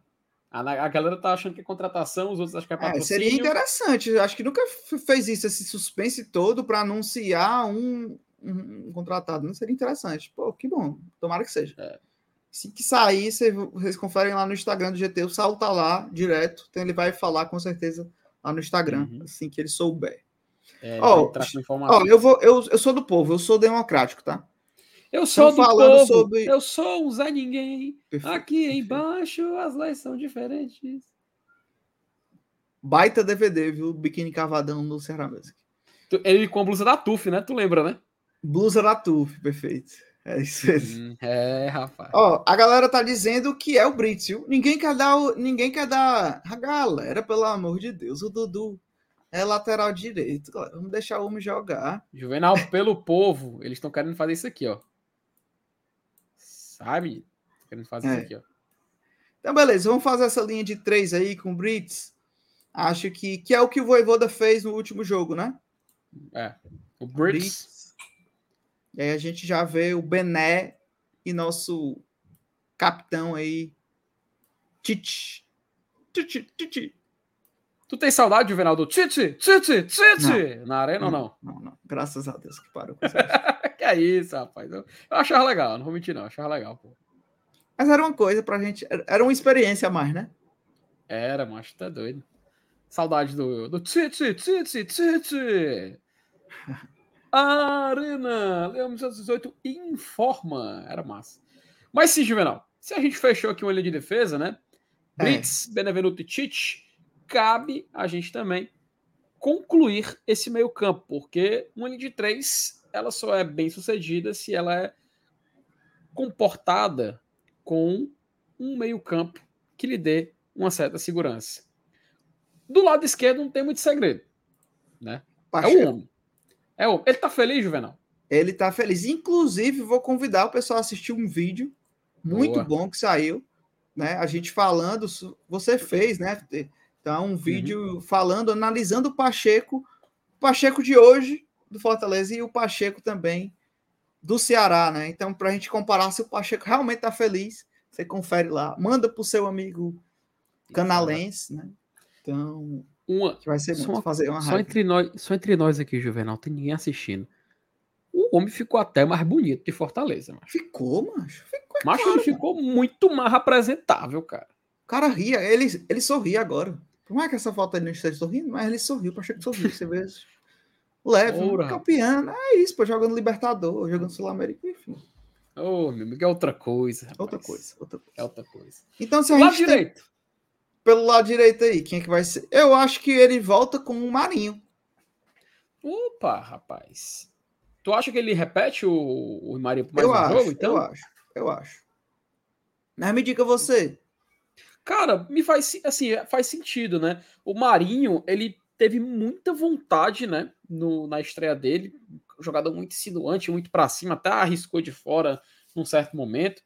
A, a galera tá achando que é contratação, os outros acham que é patrocínio. É, seria interessante. Acho que nunca fez isso, esse suspense todo para anunciar um, um, contratado. Não seria interessante. Pô, que bom. Tomara que seja. É. Se que sair, vocês conferem lá no Instagram do GT. O Saulo tá lá direto. Então ele vai falar com certeza lá no Instagram, uhum. assim que ele souber. É, oh, oh, eu, vou, eu, eu sou do povo, eu sou democrático, tá? Eu sou do povo, sobre... eu sou um Zé Ninguém. Perfeito, Aqui perfeito. embaixo as leis são diferentes. Baita DVD, viu? Biquíni Cavadão no Serra Music. Ele com a blusa da TUF, né? Tu lembra, né? Blusa da TUF, perfeito. É isso mesmo. Hum, é, rapaz. Ó, a galera tá dizendo que é o Brits, viu? Ninguém quer dar o... ninguém quer dar a galera, pelo amor de Deus, o Dudu é lateral direito. Vamos deixar o homem jogar. Juvenal pelo povo, eles estão querendo fazer isso aqui, ó sabe? Querendo fazer é. isso aqui, ó. Então, beleza, vamos fazer essa linha de três aí com o Brits. Acho que, que é o que o Voivoda fez no último jogo, né? É. O Brits. Brits. E aí a gente já vê o Bené e nosso capitão aí, Tite, Titi, titi. Tu tem saudade, Juvenal, do Titi, Titi, Titi na arena ou não? Não, não. Graças a Deus que parou. que é isso, rapaz. Eu, eu achava legal, não vou mentir, não. Eu achava legal, pô. Mas era uma coisa pra gente. Era uma experiência a mais, né? Era, macho, tá doido. Saudade do, do Titi, Titi, Titi. Arena, Leão 1918 informa. Era massa. Mas sim, Juvenal, se a gente fechou aqui uma linha de defesa, né? É. Blitz, é. Benevenuto e Tite, cabe a gente também concluir esse meio campo, porque uma linha de três, ela só é bem sucedida se ela é comportada com um meio campo que lhe dê uma certa segurança. Do lado esquerdo não tem muito segredo, né? Pacheco. É o homem. É o... Ele tá feliz, Juvenal? Ele tá feliz. Inclusive, vou convidar o pessoal a assistir um vídeo muito Boa. bom que saiu, né? A gente falando, você fez, né? Então, um vídeo uhum. falando, analisando o Pacheco, o Pacheco de hoje do Fortaleza e o Pacheco também do Ceará, né? Então, para a gente comparar se o Pacheco realmente tá feliz, você confere lá, manda pro seu amigo canalense, né? Então, uma, vai ser muito fazer uma só entre nós, só entre nós aqui, Juvenal, tem ninguém assistindo. O homem ficou até mais bonito de Fortaleza, macho. Ficou, macho. Ficou, macho, ele ficou muito mais apresentável, cara. O cara ria, ele, ele sorria agora. Por mais que essa foto ele não esteja sorrindo, mas ele sorriu, achei que sorriu, você vê. Leve, campeão, é isso, pô, jogando Libertador, jogando Sul-América, enfim. Ô, oh, meu amigo, é outra coisa. Rapaz. Outra coisa, outra coisa. É outra coisa. Então, se a gente direito. Tem pelo lado direito aí, quem é que vai ser? Eu acho que ele volta com o Marinho. Opa, rapaz. Tu acha que ele repete o, o Marinho pro mais eu um acho, jogo, então? Eu acho, eu acho. Mas me diga você. Cara, me faz assim, faz sentido, né? O Marinho, ele teve muita vontade, né, no, na estreia dele, jogador muito insinuante, muito para cima, até arriscou de fora num certo momento.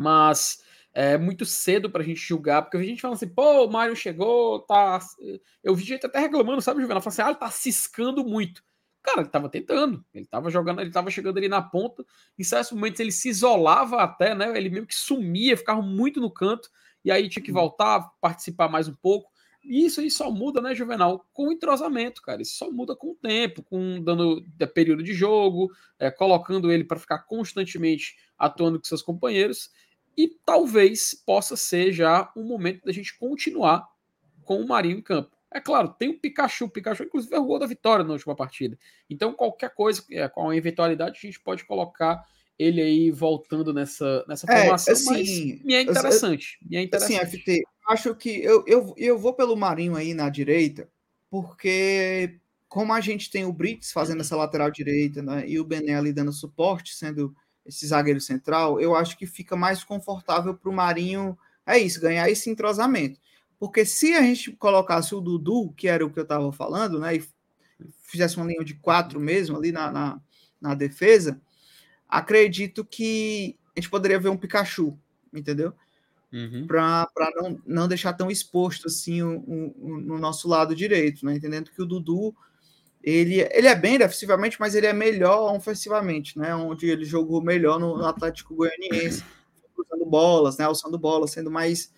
Mas é muito cedo pra gente julgar, porque a gente fala assim, pô, o Mário chegou, tá. Eu vi gente até reclamando, sabe, Juvenal? Fala assim, ah, ele tá ciscando muito. Cara, ele tava tentando, ele tava jogando, ele tava chegando ali na ponta. Em certos momentos ele se isolava até, né? Ele meio que sumia, ficava muito no canto, e aí tinha que uhum. voltar, participar mais um pouco. E isso aí só muda, né, Juvenal? Com o entrosamento, cara. Isso só muda com o tempo, com dando é, período de jogo, é, colocando ele para ficar constantemente atuando com seus companheiros e talvez possa ser já o momento da gente continuar com o Marinho em campo. É claro, tem o Pikachu, o Pikachu inclusive é o gol da vitória na última partida. Então qualquer coisa, é, com a eventualidade, a gente pode colocar ele aí voltando nessa, nessa é, formação, assim, me é interessante. Me é interessante. Assim, FT, acho que eu, eu, eu vou pelo Marinho aí na direita, porque como a gente tem o Brits fazendo essa lateral direita, né, e o Bené ali dando suporte, sendo esse zagueiro central, eu acho que fica mais confortável para o Marinho, é isso, ganhar esse entrosamento. Porque se a gente colocasse o Dudu, que era o que eu estava falando, né, e fizesse uma linha de quatro mesmo ali na, na, na defesa, acredito que a gente poderia ver um Pikachu, entendeu? Uhum. Para não, não deixar tão exposto assim o, o, o, no nosso lado direito, né? Entendendo que o Dudu ele, ele é bem defensivamente, mas ele é melhor ofensivamente, né? Onde ele jogou melhor no, no Atlético Goianiense, usando bolas, né? Alçando bolas, sendo mais,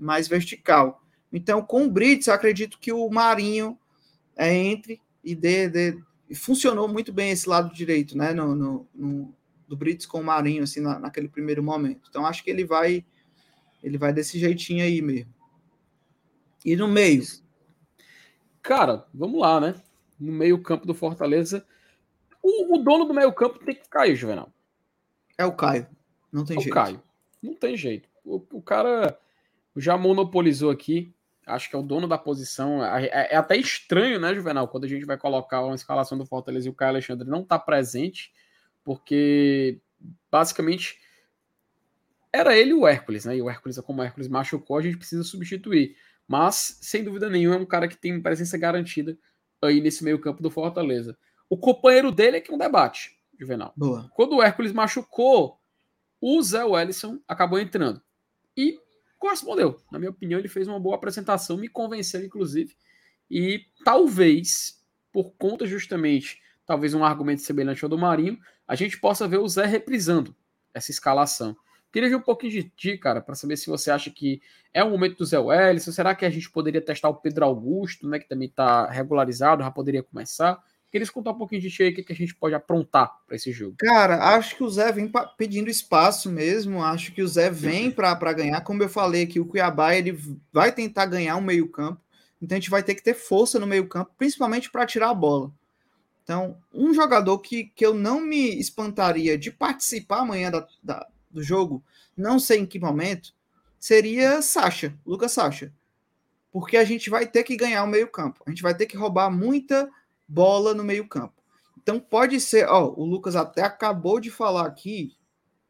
mais vertical. Então, com o Brits, acredito que o Marinho é, entre e dê, dê, funcionou muito bem esse lado direito, né? No, no, no do Brits com o Marinho, assim, na, naquele primeiro momento. Então, acho que ele vai ele vai desse jeitinho aí mesmo. E no meio? Cara, vamos lá, né? no meio-campo do Fortaleza. O, o, dono do meio-campo tem que ficar aí, Juvenal. É o Caio. Não tem é jeito. O Caio. Não tem jeito. O, o, cara já monopolizou aqui. Acho que é o dono da posição. É, é, é, até estranho, né, Juvenal, quando a gente vai colocar uma escalação do Fortaleza e o Caio Alexandre não está presente, porque basicamente era ele o Hércules, né? E o Hércules, como o Hércules machucou, a gente precisa substituir. Mas, sem dúvida nenhuma, é um cara que tem presença garantida aí nesse meio campo do Fortaleza. O companheiro dele é que é um debate, Juvenal. Boa. Quando o Hércules machucou, o Zé Wellison acabou entrando. E correspondeu. Na minha opinião, ele fez uma boa apresentação, me convenceu, inclusive. E talvez, por conta justamente, talvez um argumento semelhante ao do Marinho, a gente possa ver o Zé reprisando essa escalação. Queria ver um pouquinho de ti, cara, para saber se você acha que é o momento do Zé Welles, será que a gente poderia testar o Pedro Augusto, né, que também está regularizado, já poderia começar. Queria escutar um pouquinho de ti aí, o que, que a gente pode aprontar para esse jogo. Cara, acho que o Zé vem pedindo espaço mesmo, acho que o Zé vem para ganhar, como eu falei aqui, o Cuiabá ele vai tentar ganhar um meio campo, então a gente vai ter que ter força no meio campo, principalmente para tirar a bola. Então, um jogador que, que eu não me espantaria de participar amanhã da, da do jogo, não sei em que momento, seria Sacha, Lucas Sacha. Porque a gente vai ter que ganhar o meio-campo. A gente vai ter que roubar muita bola no meio-campo. Então pode ser, ó, o Lucas até acabou de falar aqui,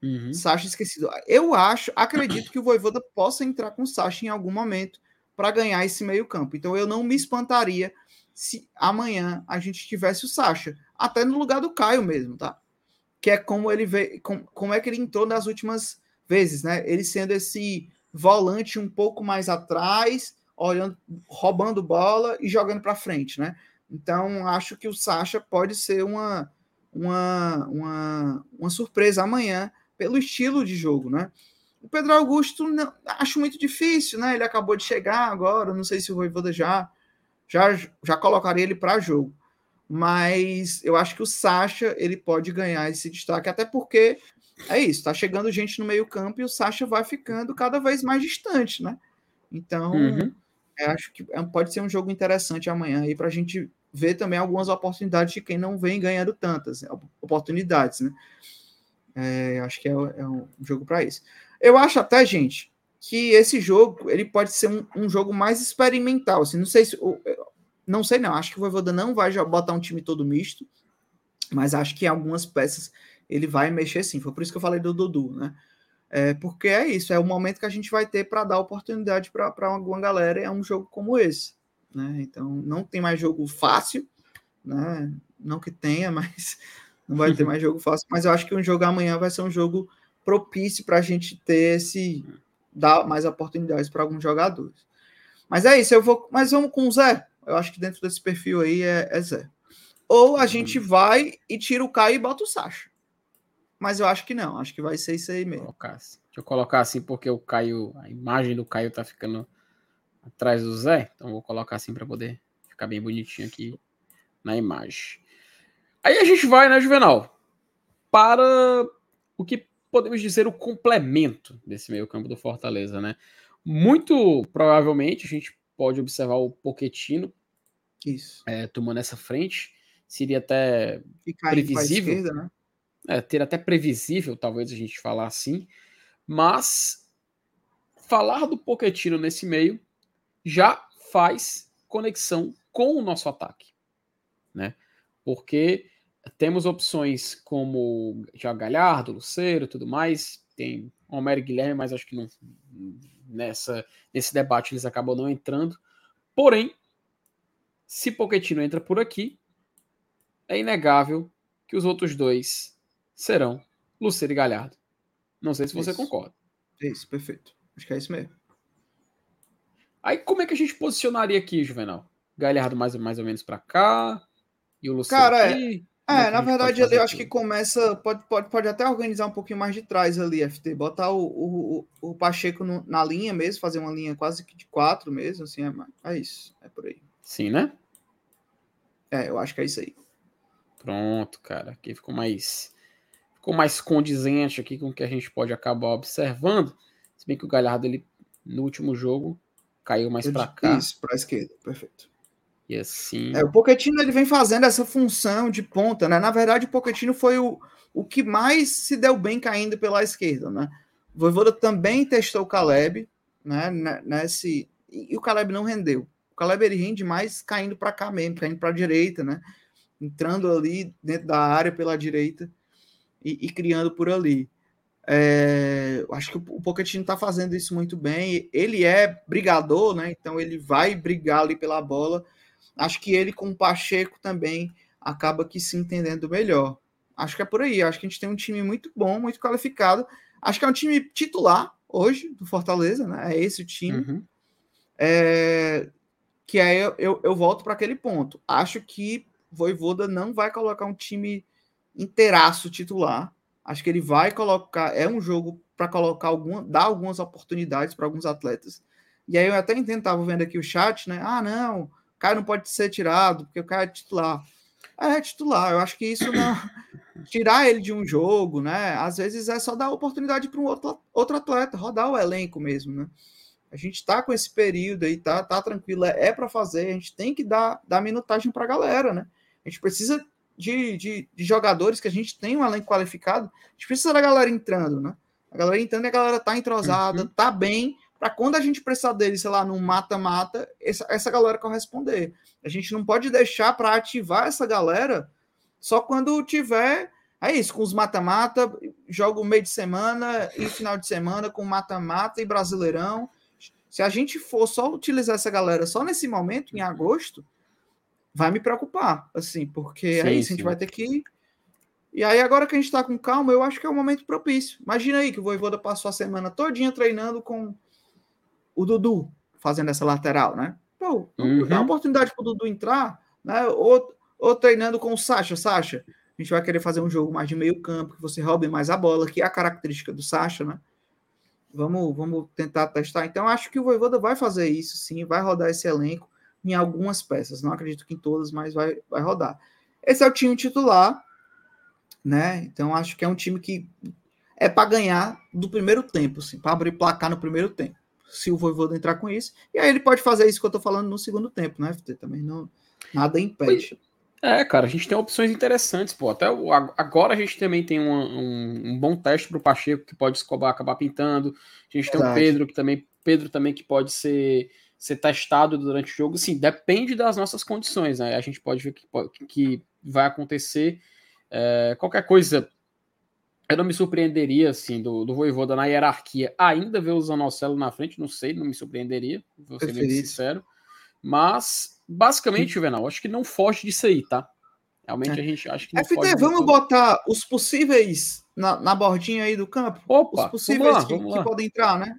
uhum. Sacha esquecido. Eu acho, acredito que o Voivoda possa entrar com o Sacha em algum momento para ganhar esse meio-campo. Então eu não me espantaria se amanhã a gente tivesse o Sacha, até no lugar do Caio mesmo, tá? que é como ele veio, com, como é que ele entrou nas últimas vezes, né? Ele sendo esse volante um pouco mais atrás, olhando, roubando bola e jogando para frente, né? Então acho que o Sacha pode ser uma, uma, uma, uma surpresa amanhã pelo estilo de jogo, né? O Pedro Augusto não, acho muito difícil, né? Ele acabou de chegar agora, não sei se o Voivoda já já já colocaria ele para jogo mas eu acho que o Sacha ele pode ganhar esse destaque, até porque é isso, tá chegando gente no meio-campo e o Sacha vai ficando cada vez mais distante, né? Então, uhum. acho que é, pode ser um jogo interessante amanhã aí para a gente ver também algumas oportunidades de quem não vem ganhando tantas oportunidades, né? É, acho que é, é um jogo para isso. Eu acho até, gente, que esse jogo ele pode ser um, um jogo mais experimental. Assim, não sei se não sei não, acho que o Voivoda não vai botar um time todo misto, mas acho que em algumas peças ele vai mexer sim. Foi por isso que eu falei do Dudu, né? É, porque é isso, é o momento que a gente vai ter para dar oportunidade para alguma galera, é um jogo como esse. Né? Então não tem mais jogo fácil, né? Não que tenha, mas não vai ter mais jogo fácil. Mas eu acho que um jogo amanhã vai ser um jogo propício para a gente ter esse dar mais oportunidades para alguns jogadores. Mas é isso, eu vou. Mas vamos com o Zé. Eu acho que dentro desse perfil aí é, é Zé. Ou a gente uhum. vai e tira o Caio e bota o Sacha. Mas eu acho que não, acho que vai ser isso aí mesmo. Colocar assim. Deixa eu colocar assim, porque o Caio, a imagem do Caio tá ficando atrás do Zé. Então vou colocar assim para poder ficar bem bonitinho aqui na imagem. Aí a gente vai, né, Juvenal? Para o que podemos dizer o complemento desse meio campo do Fortaleza, né? Muito provavelmente a gente pode observar o Poquetino Isso. É, tomando essa frente. Seria até previsível. Esquerda, né? é, ter até previsível, talvez a gente falar assim. Mas falar do Poquetino nesse meio já faz conexão com o nosso ataque. Né? Porque temos opções como já Galhardo, Luceiro tudo mais. Tem Homero Guilherme, mas acho que não, nessa, nesse debate eles acabam não entrando. Porém, se Pochettino entra por aqui, é inegável que os outros dois serão Luceiro e Galhardo. Não sei se você isso. concorda. É isso, perfeito. Acho que é isso mesmo. Aí como é que a gente posicionaria aqui, Juvenal? Galhardo mais, mais ou menos para cá e o Luceiro Cara, é, aqui. É, na verdade, ali eu acho que começa. Pode, pode, pode até organizar um pouquinho mais de trás ali, FT. Botar o, o, o Pacheco no, na linha mesmo, fazer uma linha quase que de quatro mesmo, assim, é, é isso. É por aí. Sim, né? É, eu acho que é isso aí. Pronto, cara. Aqui ficou mais. Ficou mais condizente aqui com o que a gente pode acabar observando. Se bem que o Galhardo, ele, no último jogo, caiu mais para cá. Isso, para a esquerda, perfeito. E assim. É, o Pochettino ele vem fazendo essa função de ponta, né? Na verdade, o Pochettino foi o, o que mais se deu bem caindo pela esquerda, né? O Voivoda também testou o Caleb, né? Nesse e o Caleb não rendeu. O Caleb ele rende mais caindo para cá mesmo, caindo para a direita, né? Entrando ali dentro da área pela direita e, e criando por ali. É, acho que o Pochettino está fazendo isso muito bem. Ele é brigador, né? Então ele vai brigar ali pela bola acho que ele com o Pacheco também acaba que se entendendo melhor. Acho que é por aí. Acho que a gente tem um time muito bom, muito qualificado. Acho que é um time titular hoje do Fortaleza, né? É esse o time. Uhum. É... Que aí eu, eu, eu volto para aquele ponto. Acho que Voivoda não vai colocar um time inteiraço titular. Acho que ele vai colocar. É um jogo para colocar alguma, dar algumas oportunidades para alguns atletas. E aí eu até tentava vendo aqui o chat, né? Ah, não, cara não pode ser tirado, porque o cara é titular. É, é titular. Eu acho que isso não. Tirar ele de um jogo, né? Às vezes é só dar oportunidade para um outro, outro atleta, rodar o elenco mesmo, né? A gente está com esse período aí, tá, tá tranquilo, é, é para fazer, a gente tem que dar, dar minutagem para a galera, né? A gente precisa de, de, de, jogadores que a gente tem um elenco qualificado, a gente precisa da galera entrando, né? A galera entrando e a galera tá entrosada, uhum. tá bem, para quando a gente precisar dele, sei lá, num mata-mata, essa, essa galera corresponder. A gente não pode deixar para ativar essa galera só quando tiver. É isso, com os mata-mata, jogo meio de semana e final de semana com mata-mata e brasileirão. Se a gente for só utilizar essa galera só nesse momento, em agosto, vai me preocupar, assim, porque sim, aí a gente vai ter que. E aí, agora que a gente tá com calma, eu acho que é um momento propício. Imagina aí que o Voivoda passou a semana todinha treinando com o Dudu, fazendo essa lateral, né? Pô, uhum. dá uma oportunidade pro Dudu entrar, né? Ou, ou treinando com o Sacha. Sacha, a gente vai querer fazer um jogo mais de meio campo, que você roube mais a bola, que é a característica do Sacha, né? Vamos, vamos tentar testar. Então, acho que o Voivoda vai fazer isso, sim, vai rodar esse elenco em algumas peças. Não acredito que em todas, mas vai, vai rodar. Esse é o time titular, né? Então, acho que é um time que é para ganhar do primeiro tempo, assim, para abrir placar no primeiro tempo. Se o Voivoda entrar com isso, e aí ele pode fazer isso que eu estou falando no segundo tempo, né, FT? Também não, nada impede. É, cara, a gente tem opções interessantes, pô. Até o, agora a gente também tem um, um, um bom teste para o Pacheco que pode escobar, acabar pintando. A gente Verdade. tem o Pedro que também, Pedro também que pode ser, ser testado durante o jogo. Sim, depende das nossas condições, né? A gente pode ver que, que vai acontecer. É, qualquer coisa, eu não me surpreenderia, assim, do, do Voivoda na hierarquia ainda ver o Zanocelo na frente, não sei, não me surpreenderia, vou ser bem sincero. Mas basicamente, Juvenal, acho que não foge disso aí, tá? Realmente é. a gente acha que não FT, foge vamos botar os possíveis na, na bordinha aí do campo? Opa, os possíveis lá, que, que, podem entrar, né?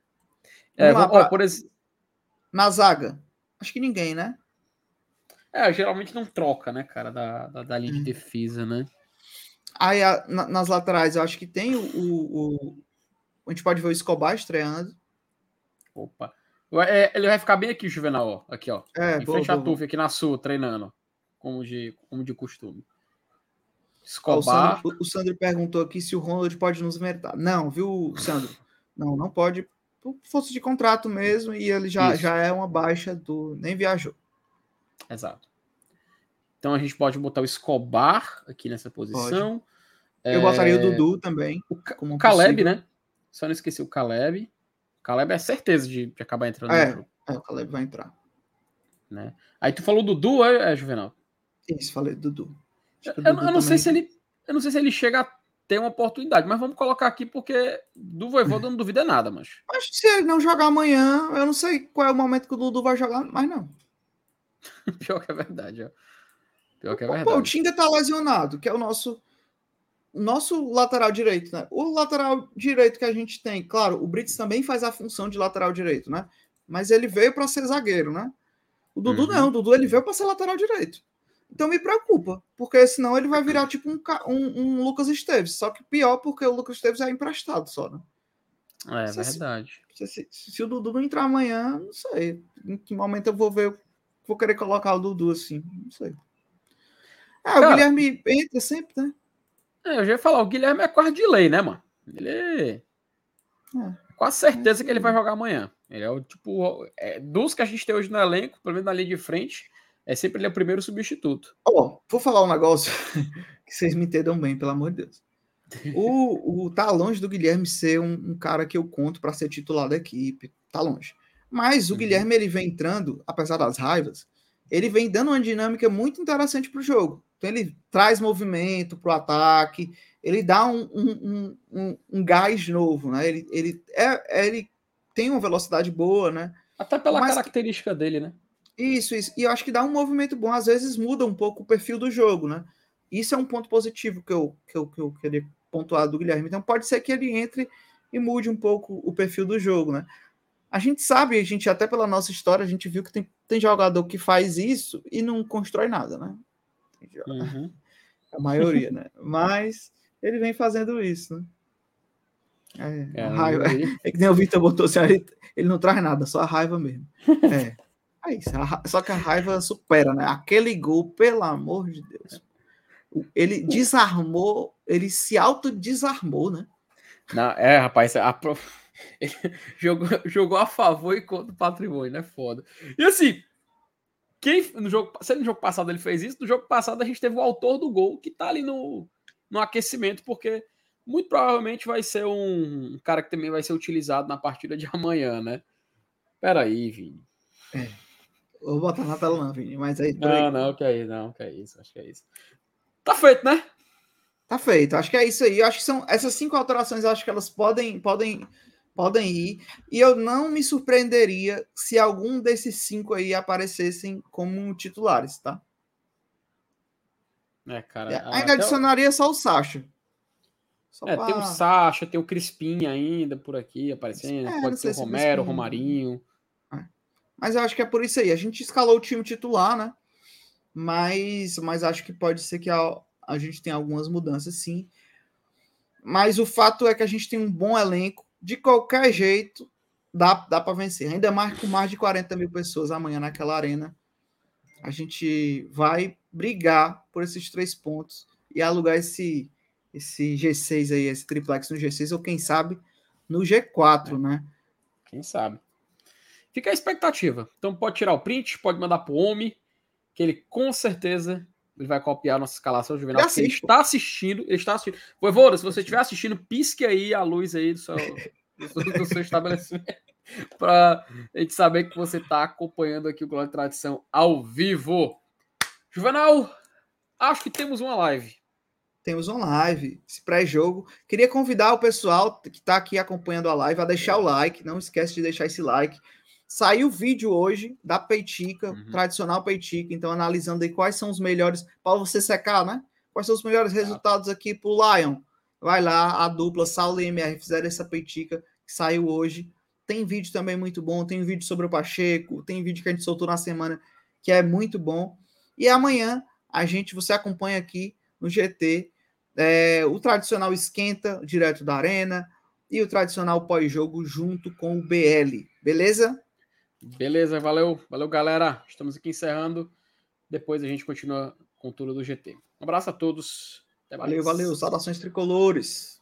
É, vamos lá, por exemplo. Na zaga. Acho que ninguém, né? É, geralmente não troca, né, cara, da, da, da linha hum. de defesa, né? Aí a, na, nas laterais, eu acho que tem o, o, o, A gente pode ver o Escobar estreando. Opa. É, ele vai ficar bem aqui, Juvenal, ó. Aqui, ó. É, em boa, frente boa, à Tuf, aqui na sua, treinando. Como de, como de costume. Escobar. o, Sandro, o, Sandro, perguntou aqui se o Ronald pode nos inventar. Não, viu, Sandro? Não, não pode. Por força de contrato mesmo, e ele já, já é uma baixa do. Nem viajou. Exato. Então a gente pode botar o Escobar aqui nessa posição. Eu é... botaria o Dudu também. O, o Caleb, possível. né? Só não esqueci o Caleb. Caleb é certeza de, de acabar entrando é, no É, o Caleb vai entrar. Né? Aí tu falou Dudu, é, é Juvenal? Isso, falei Dudu. Eu, eu, Dudu eu, não sei se ele, eu não sei se ele chega a ter uma oportunidade, mas vamos colocar aqui porque do Voivoda não duvida nada, mas. Mas se ele não jogar amanhã, eu não sei qual é o momento que o Dudu vai jogar, mas não. Pior que é verdade, ó. Pior que é verdade. Pô, o Tinga tá lesionado, que é o nosso nosso lateral direito, né? O lateral direito que a gente tem, claro, o Brits também faz a função de lateral direito, né? Mas ele veio para ser zagueiro, né? O Dudu uhum. não, o Dudu ele veio para ser lateral direito. Então me preocupa, porque senão ele vai virar tipo um, um, um Lucas Esteves, só que pior porque o Lucas Esteves é emprestado só, né? É se, verdade. Se, se, se, o Dudu não entrar amanhã, não sei. Em que momento eu vou ver, vou querer colocar o Dudu assim, não sei. É, o Guilherme entra sempre, né? É, eu já ia falar, o Guilherme é quase de lei, né, mano? Ele é. é. Quase certeza que ele vai jogar amanhã. Ele é o tipo. É, dos que a gente tem hoje no elenco, pelo menos na linha de frente, é sempre ele é o primeiro substituto. Ó, oh, vou falar um negócio que vocês me entendam bem, pelo amor de Deus. O, o tá longe do Guilherme ser um, um cara que eu conto para ser titular da equipe. Tá longe. Mas o uhum. Guilherme ele vem entrando, apesar das raivas, ele vem dando uma dinâmica muito interessante para o jogo. Então ele traz movimento para o ataque, ele dá um, um, um, um, gás novo, né? Ele, ele, é, ele tem uma velocidade boa, né? Até pela Mas, característica dele, né? Isso, isso. E eu acho que dá um movimento bom. Às vezes muda um pouco o perfil do jogo, né? Isso é um ponto positivo que eu, que eu, que eu queria pontuar do Guilherme. Então pode ser que ele entre e mude um pouco o perfil do jogo, né? A gente sabe, a gente até pela nossa história, a gente viu que tem, tem jogador que faz isso e não constrói nada, né? Uhum. A maioria, né? Mas ele vem fazendo isso, né? É, é raiva. É que nem o Vitor botou assim, ele, não traz nada, só a raiva mesmo. É. É isso, só que a raiva supera, né? Aquele gol, pelo amor de Deus. Ele desarmou, ele se autodesarmou, né? Não, é, rapaz, a, ele jogou, jogou a favor e contra o patrimônio, né? Foda. E assim, quem no jogo, se no jogo passado ele fez isso, no jogo passado a gente teve o autor do gol que tá ali no, no aquecimento, porque muito provavelmente vai ser um, cara que também vai ser utilizado na partida de amanhã, né? Peraí, Vini. É. Vou botar na tela não, Vini, mas aí... Não, aí. não, que é isso, não, que é isso, acho que é isso. Tá feito, né? Tá feito, acho que é isso aí. Eu acho que são essas cinco alterações, acho que elas podem, podem, podem ir. E eu não me surpreenderia se algum desses cinco aí aparecessem como titulares, tá? É, cara. É, ainda adicionaria só o Sacha. Só é, pra... tem o Sacha, tem o Crispim ainda por aqui aparecendo. É, pode ser o Romero, o Romarinho. Mas eu acho que é por isso aí. A gente escalou o time titular, né? Mas, mas acho que pode ser que a, a gente tenha algumas mudanças, sim. Mas o fato é que a gente tem um bom elenco. De qualquer jeito, dá, dá para vencer. Ainda mais com mais de 40 mil pessoas amanhã naquela arena. A gente vai brigar por esses três pontos e alugar esse, esse G6 aí, esse triplex no G6, ou quem sabe no G4, é. né? Quem sabe. Fica a expectativa. Então pode tirar o print, pode mandar para o homem, que ele com certeza ele vai copiar a nossa escalação juvenal. Ele, está assistindo, ele está assistindo. Voivoda, se você estiver assistindo, pisque aí a luz aí do seu, do seu estabelecimento para a gente saber que você está acompanhando aqui o Glória de Tradição ao vivo. Juvenal, acho que temos uma live. Temos uma live, esse pré-jogo. Queria convidar o pessoal que está aqui acompanhando a live a deixar o like. Não esquece de deixar esse like. Saiu o vídeo hoje da Peitica, uhum. tradicional Peitica, então analisando aí quais são os melhores, para você secar, né? Quais são os melhores resultados aqui para o Lion. Vai lá, a dupla Saulo e MR fizeram essa Peitica que saiu hoje. Tem vídeo também muito bom, tem vídeo sobre o Pacheco, tem vídeo que a gente soltou na semana que é muito bom. E amanhã a gente, você acompanha aqui no GT é, o tradicional esquenta direto da arena e o tradicional pós-jogo junto com o BL, beleza? Beleza, valeu, valeu galera. Estamos aqui encerrando. Depois a gente continua com tudo do GT. Um abraço a todos. valeu, valeu. Saudações tricolores.